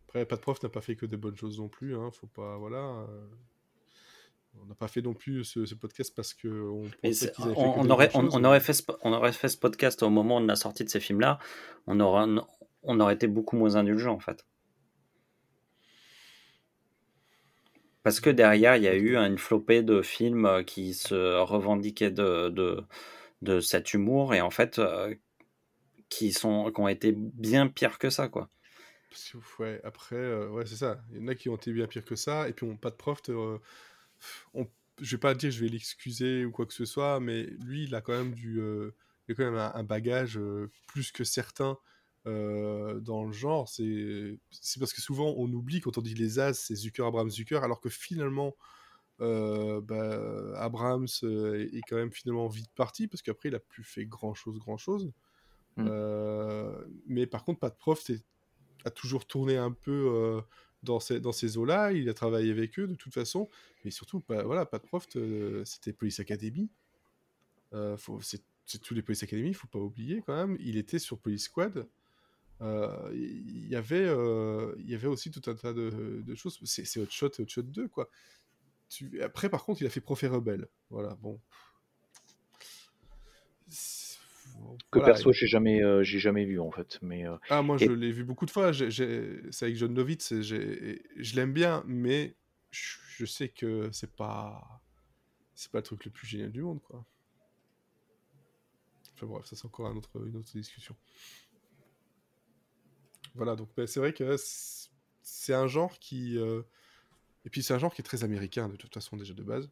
Après, pas de prof n'a pas fait que des bonnes choses non plus. Hein, faut pas, voilà. On n'a pas fait non plus ce, podcast parce que
on, on, aurait, on, aurait fait ce, on aurait fait ce podcast au moment de la sortie de ces films-là. On aurait, on aurait été beaucoup moins indulgent en fait. Parce que derrière, il y a eu une flopée de films euh, qui se revendiquaient de, cet humour et en fait, euh, qui, sont, qui ont été bien pires que ça, quoi.
ouais, après, euh, ouais, c'est ça. Il y en a qui ont été bien pires que ça et puis on pas de prof. on, je vais pas dire je vais l'excuser ou quoi que ce soit, mais lui, il a quand même du, il a quand même un, bagage plus que certains euh, dans le genre, c'est parce que souvent on oublie quand on dit les As, c'est Zucker, Abrams, Zucker, alors que finalement, euh, bah, Abrams euh, est quand même finalement vite parti parce qu'après il a plus fait grand chose, grand chose. Mm. mais par contre, Pat Proft a toujours tourné un peu dans ces, dans ces eaux-là, il a travaillé avec eux de toute façon, mais surtout, bah, voilà, Pat Proft, c'était Police Academy. c'est tous les Police Academy, il faut pas oublier quand même. Il était sur Police Squad. Euh, il y avait euh, il y avait aussi tout un tas de, de choses. C'est Hot Shot et Hot Shot 2 quoi. Tu... après par contre il a fait Profet Rebelle voilà bon.
Que perso j'ai jamais euh, j'ai jamais vu en fait mais
ah moi je l'ai vu beaucoup de fois. C'est avec John Novitz je l'aime bien mais je sais que c'est pas c'est pas le truc le plus génial du monde quoi. Enfin bref ça c'est encore un autre, une autre discussion voilà, donc bah, c'est vrai que c'est un genre qui. Euh, et puis c'est un genre qui est très américain de toute façon déjà de base.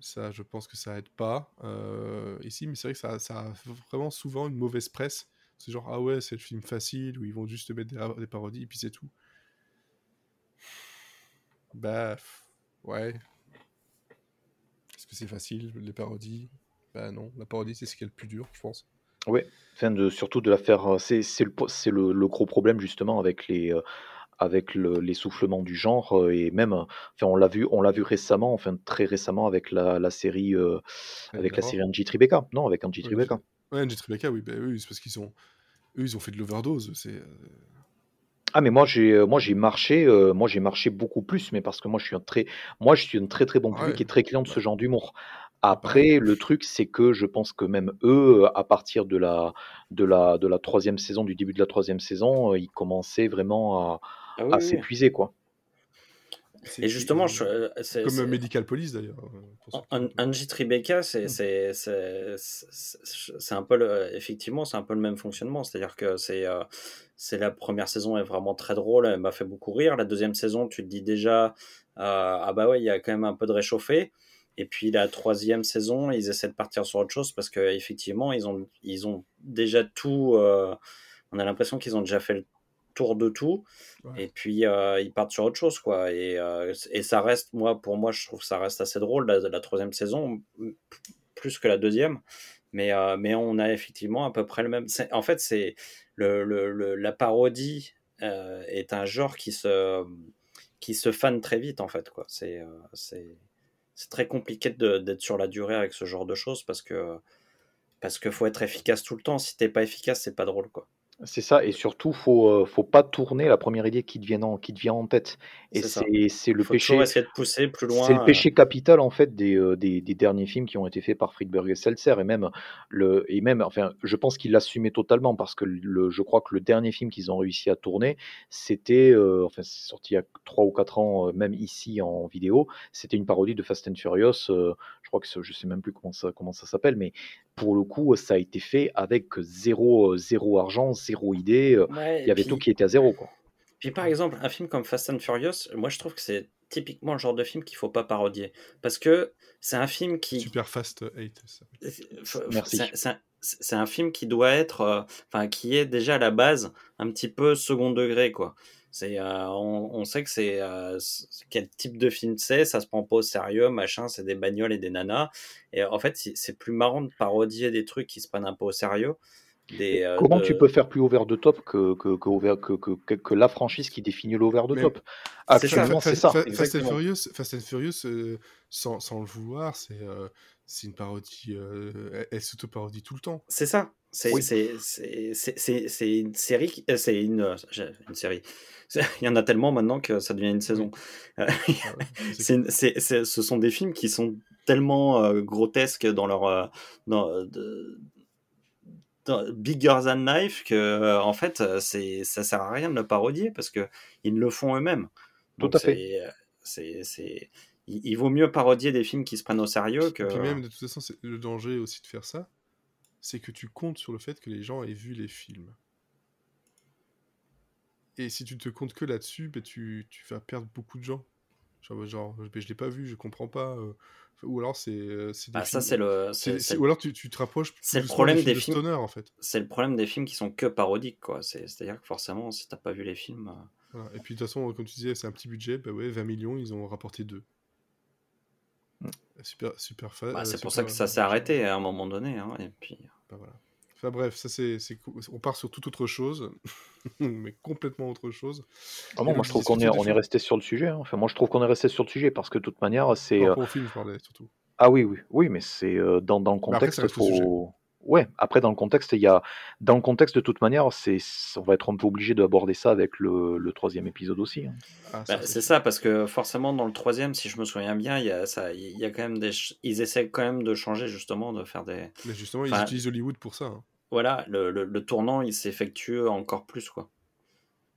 Ça, je pense que ça aide pas euh, ici, mais c'est vrai que ça, ça, a vraiment souvent une mauvaise presse. C'est genre, ah ouais, c'est le film facile où ils vont juste mettre des, parodies et puis c'est tout. Bah, ouais. Est-ce que c'est facile, les parodies? Bah non, la parodie c'est ce qui est le plus dur, je pense.
Oui, enfin de surtout de la faire, euh, c'est c'est le c'est le le gros problème justement avec les, heu, avec le l'essoufflement du genre, heu et même, enfin on l'a vu on l'a vu récemment, enfin très récemment avec la la série, avec la série Angie Tribeca. Non, avec Angie Tribeca.
Ouais, Angie Tribeca, oui, bah, oui, c'est parce qu'ils ont eux, ils ont fait de l'overdose, c'est, euh
Ah mais moi j'ai, moi j'ai marché, moi j'ai marché beaucoup plus, mais parce que moi je suis un très moi je suis un très, très bon public et très client de ce genre d'humour. Après, le truc, c'est que je pense que même eux, à partir de la, de la, de la troisième saison, du début de la troisième saison, euh, ils commençaient vraiment à, ah s'épuiser, quoi.
Et justement, je, euh,
comme Medical Police d'ailleurs.
Euh, Angie Tribeca, mm. c'est c'est un peu le, effectivement c'est un peu le même fonctionnement, c'est-à-dire que c'est c'est la première saison est vraiment très drôle, elle m'a fait beaucoup rire. La deuxième saison, tu te dis déjà ah bah ouais il y a quand même un peu de réchauffé. Et puis la troisième saison, ils essaient de partir sur autre chose parce qu'effectivement, ils ont, ils ont déjà tout. Euh, on a l'impression qu'ils ont déjà fait le tour de tout. Et puis euh, ils partent sur autre chose, quoi. Et, euh, et, ça reste, moi, pour moi, je trouve que ça reste assez drôle la, la troisième saison, plus que la deuxième. Mais, mais on a effectivement à peu près le même. En fait, c'est le, le, la parodie est un genre qui se qui se fane très vite, en fait, quoi. C'est c'est très compliqué d'être sur la durée avec ce genre de choses parce que parce qu'il faut être efficace tout le temps. Si t'es pas efficace, c'est pas drôle quoi.
C'est ça, et surtout, faut, faut pas tourner la première idée qui te vient en, qui en tête. Et c'est le péché.
essayer de pousser plus loin.
C'est le péché capital en fait des, des, des, derniers films qui ont été faits par Friedberg et Seltzer, et même le, et même, enfin, je pense qu'ils l'assumaient totalement parce que le, je crois que le dernier film qu'ils ont réussi à tourner, c'était, euh, enfin, c'est sorti il y a 3 ou 4 ans, même ici en vidéo, c'était une parodie de Fast and Furious. je crois que je sais même plus comment ça, comment ça s'appelle, mais pour le coup, ça a été fait avec zéro, zéro argent, zéro idée. Euh, il y avait tout qui était à zéro. Quoi.
Puis par exemple, un film comme Fast and Furious, moi je trouve que c'est typiquement le genre de film qu'il faut pas parodier. Parce que c'est un film qui.
Super Fast 8.
Merci. C'est un, film qui doit être. Euh, enfin, qui est déjà à la base un petit peu second degré, quoi. C'est, euh, on, sait que c'est quel type de film c'est, ça se prend pas au sérieux, machin, c'est des bagnoles et des nanas. Et en fait, c'est plus marrant de parodier des trucs qui se prennent un peu au sérieux
euh, comment tu peux faire plus over de top que, que, que, que, la franchise qui définit l'over de top?
Actuellement, c'est ça. Fast, and Furious, Fast and Furious euh, sans, sans, le vouloir, c'est euh, c'est une parodie. euh, elle, s'auto-parodie tout le temps.
C'est ça. C'est
Oui.
une série. qui- C'est une, série. Il y en a tellement maintenant que ça devient une saison. Euh,
Ah c'est-
ce sont des films qui sont tellement euh, grotesques dans leur. euh, dans, de- dans- bigger than life que, en fait, c'est ça sert à rien de le parodier parce que ils le font eux-mêmes.
Tout à fait.
c'est- il, vaut mieux parodier des films qui se prennent au sérieux que.
Et Puis même, de toute façon, le danger aussi de faire ça, c'est que tu comptes sur le fait que les gens aient vu les films. Et si tu te comptes que là-dessus, bah, tu, tu, vas perdre beaucoup de gens. Genre, genre je, je l'ai pas vu, je comprends pas. Euh. Ou alors c'est. Euh,
ah, ça, c'est le.
Ou alors tu, tu te rapproches.
C'est le problème des films. C'est le problème des films qui sont que parodiques, quoi. C'est-à-dire que forcément, si t'as pas vu les films. Euh,
Et puis de toute façon, comme tu disais, c'est un petit budget. Bah ouais, 20 millions, ils ont rapporté
2.
Super, super fa-
bah,
euh,
c'est pour ça que ça s'est arrêté à un moment donné. hein, et puis.
Bah, voilà. Enfin bref, ça c'est, on part sur toute autre chose, mais complètement autre chose.
Ah
donc,
moi je trouve qu'on est, on est resté sur le sujet. hein. Enfin, moi je trouve qu'on est resté sur le sujet parce que de toute manière, c'est.
Par
euh,
film, je parlais surtout.
Ah oui, oui, oui, mais c'est euh, dans, dans le
après,
contexte,
au sujet.
faut. Ouais, après dans le contexte, il y a dans le contexte de toute manière, c'est on va être un peu obligé d'aborder ça avec le, le troisième épisode aussi. hein.
Ah,
Bah, c'est ça, parce que forcément, dans le troisième, si je me souviens bien, il y a, ça, il y a quand même des. Ils essaient quand même de changer, justement, de faire des.
Mais justement, ils
Enfin,
utilisent Hollywood pour ça. hein.
Voilà, le, le, le tournant, il s'effectue encore plus, quoi.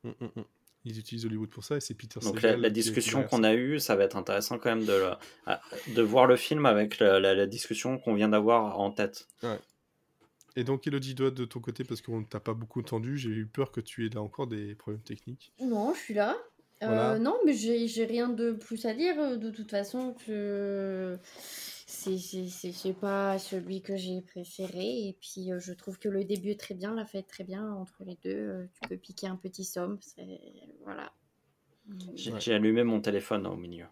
Mm, mm, mm. Ils utilisent Hollywood pour ça et c'est Peter
Donc la,
Segal
discussion qu'on a eue, ça va être intéressant quand même de, le- à- de voir le film avec la, la- la discussion qu'on vient d'avoir en tête.
Et donc, Elodie, toi, de ton côté, parce qu'on t'a pas beaucoup entendu, j'ai eu peur que tu aies là encore des problèmes techniques.
Non, je suis là. Euh, non, mais j'ai rien de plus à dire. euh, De toute façon, que c'est pas celui que j'ai préféré. Et puis, euh, je trouve que le début est très bien, la est très bien entre les deux. euh, tu peux piquer un petit somme. Voilà.
J'ai
Ouais.
allumé mon téléphone hein, au milieu.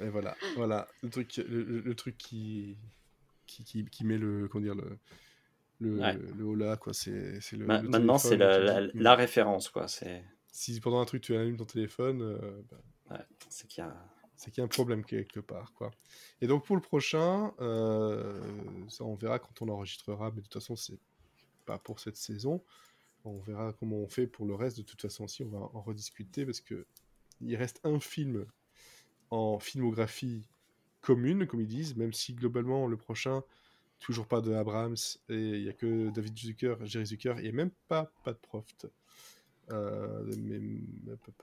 Et voilà, voilà, le truc, le truc qui, qui, qui, qui met le, comment dire, le, le,
Ouais.
le là, quoi. C'est, c'est le.
Ma-
le
maintenant, c'est la, la référence, quoi. C'est
Si pendant un truc tu allumes ton téléphone, euh, bah,
c'est qu'il y a.
c'est qu'il y a un problème quelque part, quoi. Et donc pour le prochain, euh, ça on verra quand on enregistrera, mais de toute façon c'est pas pour cette saison. On verra comment on fait pour le reste. De toute façon aussi, on va en rediscuter parce que il reste un film en filmographie commune, comme ils disent, même si globalement le prochain, toujours pas de Abrams et il y a que David Zucker, Jerry Zucker et même pas Pat Proft. Euh, mais,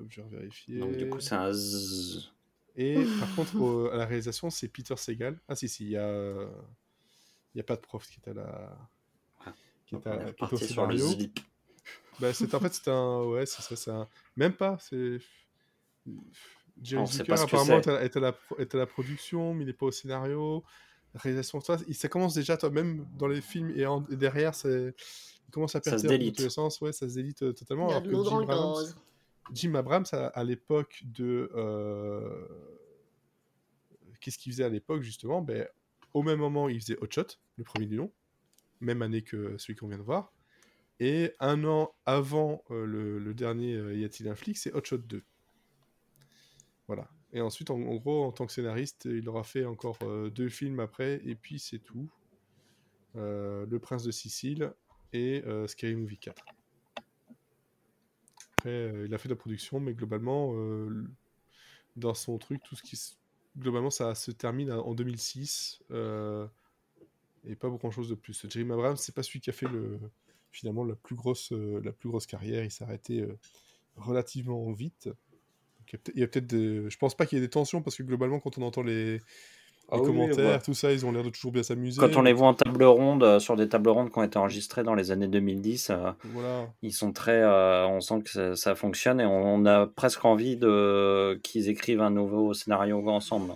je vais vérifier.
Donc, du coup, c'est un. zzz.
Et par contre, au- à la réalisation, c'est Peter Segal. Ah si, si, il y a, il y a pas de prof qui est à la... Qui est, à, qui est au scénario. Bah, c'est en fait, c'est un... Ouais, c'est ça, c'est un... Même pas, c'est... Jerry Zucker, apparemment, est à, est à la, est à la production, mais il n'est pas au scénario. Réalisation, ça, ça commence déjà, toi, même dans les films et, en- et derrière. Il commence à
Ça
perdre tous les sens, ouais, ça se délite euh, totalement. Alors que Jim Abrams. Jim Abrams, à, à l'époque de. euh, Qu'est-ce qu'il faisait à l'époque, justement? Ben, Au même moment, il faisait Hot Shot, le premier du nom, même année que celui qu'on vient de voir. Et un an avant euh, le, le dernier euh, Y a-t-il un flic C'est Hot Shot 2. Voilà. Et ensuite, en, gros, en tant que scénariste, il aura fait encore euh, deux films après, et puis c'est tout. Euh, le Prince de Sicile et euh, Scary Movie 4. Après, il a fait de la production, mais globalement, dans son truc, tout ce qui globalement, ça se termine en 2006 euh, et pas grand chose de plus. Jerry Abrams, c'est pas celui qui a fait le finalement la plus grosse la plus grosse carrière. Il s'est arrêté relativement vite. Donc, il y a peut- il y a peut-être des... Je pense pas qu'il y ait des tensions parce que globalement, quand on entend les, les
Ah oui,
commentaires, tout ça, ils ont l'air de toujours bien s'amuser.
Quand on les voit en table ronde, euh, sur des tables rondes qui ont été enregistrées dans les années 2010, euh,
Voilà.
ils sont très. euh, on sent que ça, ça fonctionne et on, on a presque envie de qu'ils écrivent un nouveau scénario ensemble.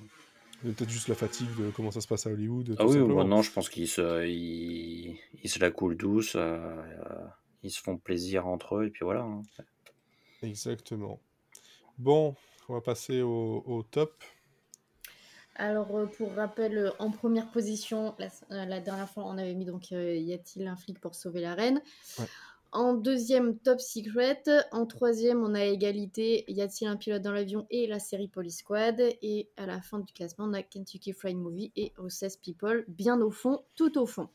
Peut-être juste la fatigue de comment ça se passe à Hollywood.
Ah oui, bah non, je pense qu'ils se, ils, ils se la coulent douce, euh, ils se font plaisir entre eux et puis voilà. hein.
Exactement. Bon, on va passer au, au top.
Alors, euh, pour rappel, euh, en première position, la, euh, la dernière fois, on avait mis donc Y a-t-il un flic pour sauver la reine?
Ouais.
En deuxième, Top Secret. En troisième, on a égalité. Y a-t-il un pilote dans l'avion et la série Police Squad? Et à la fin du classement, on a Kentucky Fried Movie et Recess People, bien au fond, tout au fond.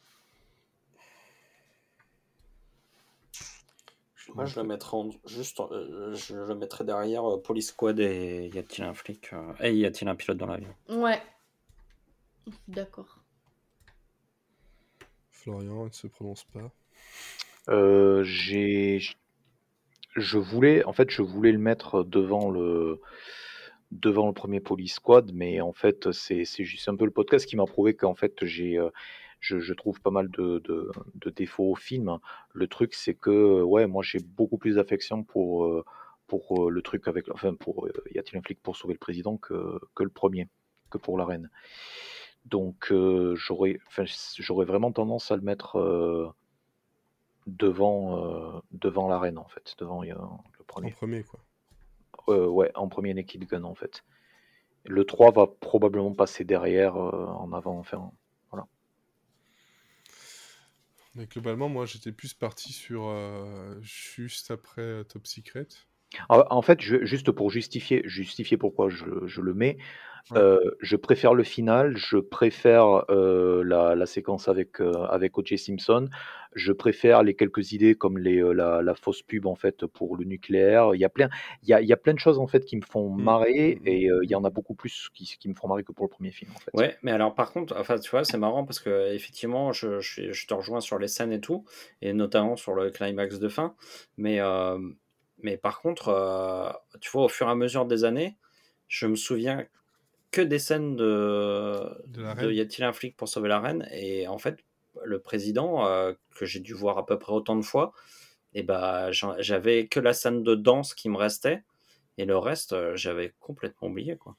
Moi, je le mettrai juste, euh, je le mettrai derrière euh, Police Squad et y a-t-il un flic euh, et y a-t-il un pilote dans l'avion.
Ouais. D'accord.
Florian, il ne se prononce pas.
Euh, j'ai, je voulais, en fait, je voulais le mettre devant le, devant le premier Police Squad, mais en fait, c'est, c'est juste un peu le podcast qui m'a prouvé qu'en fait, j'ai, euh, je, je trouve pas mal de, de, de défauts au film. Le truc, c'est que, ouais, moi, j'ai beaucoup plus d'affection pour, euh, pour le truc avec, enfin, pour y a-t-il un flic pour sauver le président que, que le premier, que pour la reine. Donc, j'aurais, enfin, j'aurais vraiment tendance à le mettre devant, euh, devant l'arène, en fait, devant le premier.
En premier, quoi.
Euh, ouais, en premier Naked Gun, en fait. Le 3 va probablement passer derrière, euh, en avant, enfin.
Mais globalement, moi, j'étais plus parti sur juste après Top Secret.
En fait, juste pour justifier, justifier pourquoi je, je le mets, euh, je préfère le final, je préfère euh, la, la, séquence avec, euh, avec O.J. Simpson, je préfère les quelques idées comme les, la, la, fausse pub en fait pour le nucléaire. Il y a plein, il y a, il y a plein de choses en fait qui me font mmh. marrer mmh. et il y en a beaucoup plus qui, qui, me font marrer que pour le premier film en fait.
Ouais, mais alors par contre, enfin tu vois, c'est marrant parce que effectivement, je, je, je, te rejoins sur les scènes et tout, et notamment sur le climax de fin, mais mais par contre, tu vois, au fur et à mesure des années, je me souviens que des scènes de, de, Y a-t-il un flic pour sauver la reine? Et en fait, le président, euh, que j'ai dû voir à peu près autant de fois, et eh bah, j'avais que la scène de danse qui me restait, et le reste, euh, j'avais complètement oublié. quoi.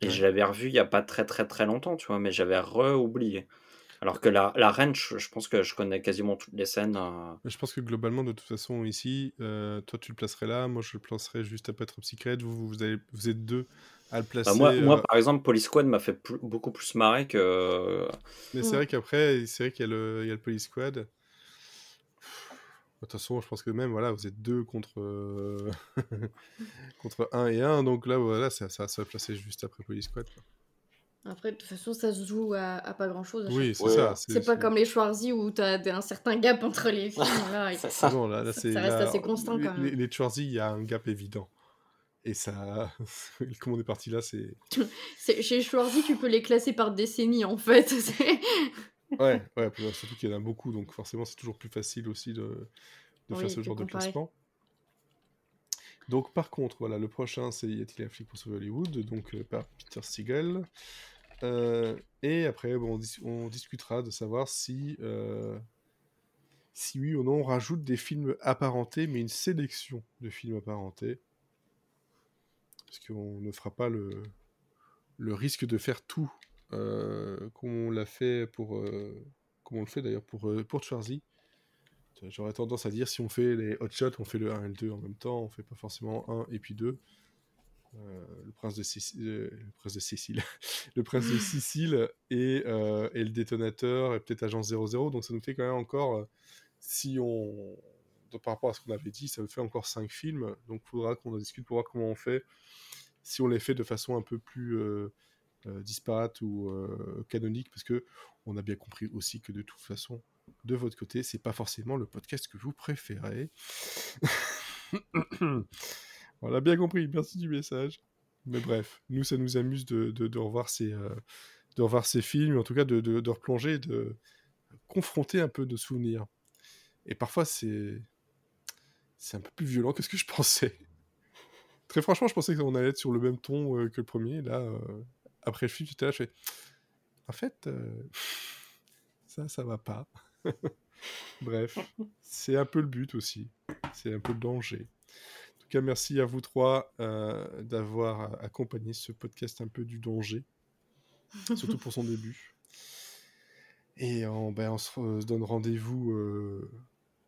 Et je l'avais revu il n'y a pas très très très longtemps, tu vois, mais j'avais re-oublié. Alors que la, la reine, je, pense que je connais quasiment toutes les scènes. Euh.
Je pense que globalement, de toute façon, ici, euh, toi tu le placerais là, moi je le placerais juste après Top Secret. Vous, vous, avez, vous êtes deux à le bah, placer.
moi, moi, euh. par exemple, Police Squad m'a fait beaucoup plus marrer que.
Mais c'est vrai qu'après, c'est vrai qu'il y, a le, il y a le Police Squad. De toute façon, je pense que même, voilà, vous êtes deux contre, contre un et un, donc là, voilà, ça, ça, ça va placer juste après Police Squad. Quoi.
Après, de toute façon, ça se joue à, pas grand chose.
Oui, c'est ça.
C'est pas comme les Schwarzy où tu as un certain gap entre les films. Là, ça.
ça. reste assez constant quand même. Les, les Schwarzy, il y a un gap évident. Et ça. Comme on est parti là, c'est.
Chez Schwarzy, tu peux les classer par décennie en fait.
ouais, ouais, surtout qu'il y en a beaucoup, donc forcément, c'est toujours plus facile aussi de, de faire ce genre de classement. Donc, par contre, voilà, le prochain, c'est Y a-t-il un flic pour sauver Hollywood? Donc, euh, par Peter Siegel. Euh, et après, bon, on, discutera de savoir si, euh, si oui ou non on rajoute des films apparentés, mais une sélection de films apparentés. Parce qu'on ne fera pas le, le risque de faire tout euh, comme on l'a fait pour. comme on le fait d'ailleurs pour, pour Schwarzy. J'aurais tendance à dire si on fait les hot shots, on fait le 1 et le 2 en même temps, on fait pas forcément 1 et puis 2. Euh, le prince de Sicile, euh, le prince de Sicile, le prince de Sicile et, euh, et le détonateur et peut-être agence 00. Donc ça nous fait quand même encore, si on, par rapport à ce qu'on avait dit, ça nous fait encore 5 films. Donc il faudra qu'on en discute pour voir comment on fait, si on les fait de façon un peu plus disparate ou canonique, parce que on a bien compris aussi que de toute façon, de votre côté, c'est pas forcément le podcast que vous préférez. On l'a bien compris, merci du message. Mais bref, nous, ça nous amuse de, revoir, ces, euh, de revoir ces films, en tout cas de, de, replonger, de confronter un peu de souvenirs. Et parfois, c'est un peu plus violent que ce que je pensais. Très franchement, je pensais qu'on allait être sur le même ton euh, que le premier. Là, euh, après le film, j'étais là, je fais... En fait, ça, ça va pas. Bref, c'est un peu le but aussi. C'est un peu le danger tout cas, merci à vous trois euh, d'avoir accompagné ce podcast un peu du danger, surtout pour son début. Et on, ben, on se donne rendez-vous euh,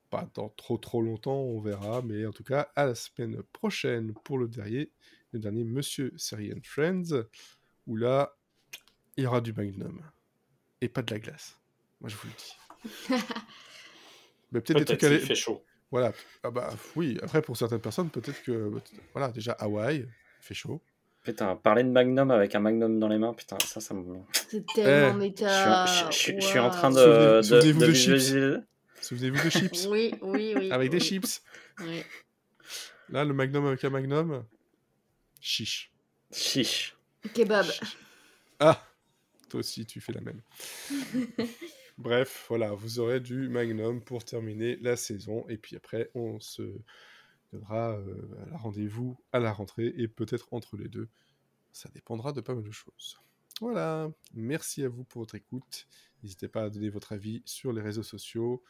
pas dans trop trop longtemps, on verra, mais en tout cas à la semaine prochaine pour le dernier, le dernier Monsieur Syrian Friends, où là il y aura du Magnum et pas de la glace. Moi je vous le dis. Mais peut-être des trucs à
fait chaud.
Voilà. Ah bah oui. Après, pour certaines personnes, peut-être que voilà, déjà Hawaï, il fait chaud.
Putain, parler de Magnum avec un Magnum dans les mains, putain, ça, ça me.
C'est tellement
Eh,
Je suis,
méta.
je, je- je suis en train de, de,
Souvenez-vous
de
de chips. Souvenez-vous de chips
Oui, oui, oui.
avec des chips.
Oui.
Là, le Magnum avec un Magnum, chiche.
Chiche.
Kebab.
Ah, toi aussi, tu fais la même. Bref, voilà, vous aurez du Magnum pour terminer la saison. Et puis après, on se donnera euh, rendez-vous à la rentrée et peut-être entre les deux. Ça dépendra de pas mal de choses. Voilà, merci à vous pour votre écoute. N'hésitez pas à donner votre avis sur les réseaux sociaux,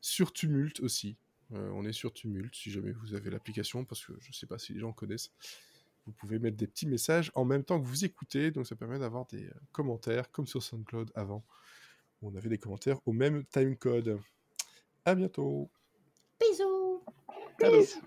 sur Tumult aussi. Euh, on est sur Tumult si jamais vous avez l'application, parce que je ne sais pas si les gens connaissent. Vous pouvez mettre des petits messages en même temps que vous écoutez, donc ça permet d'avoir des euh, commentaires, comme sur SoundCloud avant, on avait des commentaires au même timecode. À bientôt
Bisous.
Peace.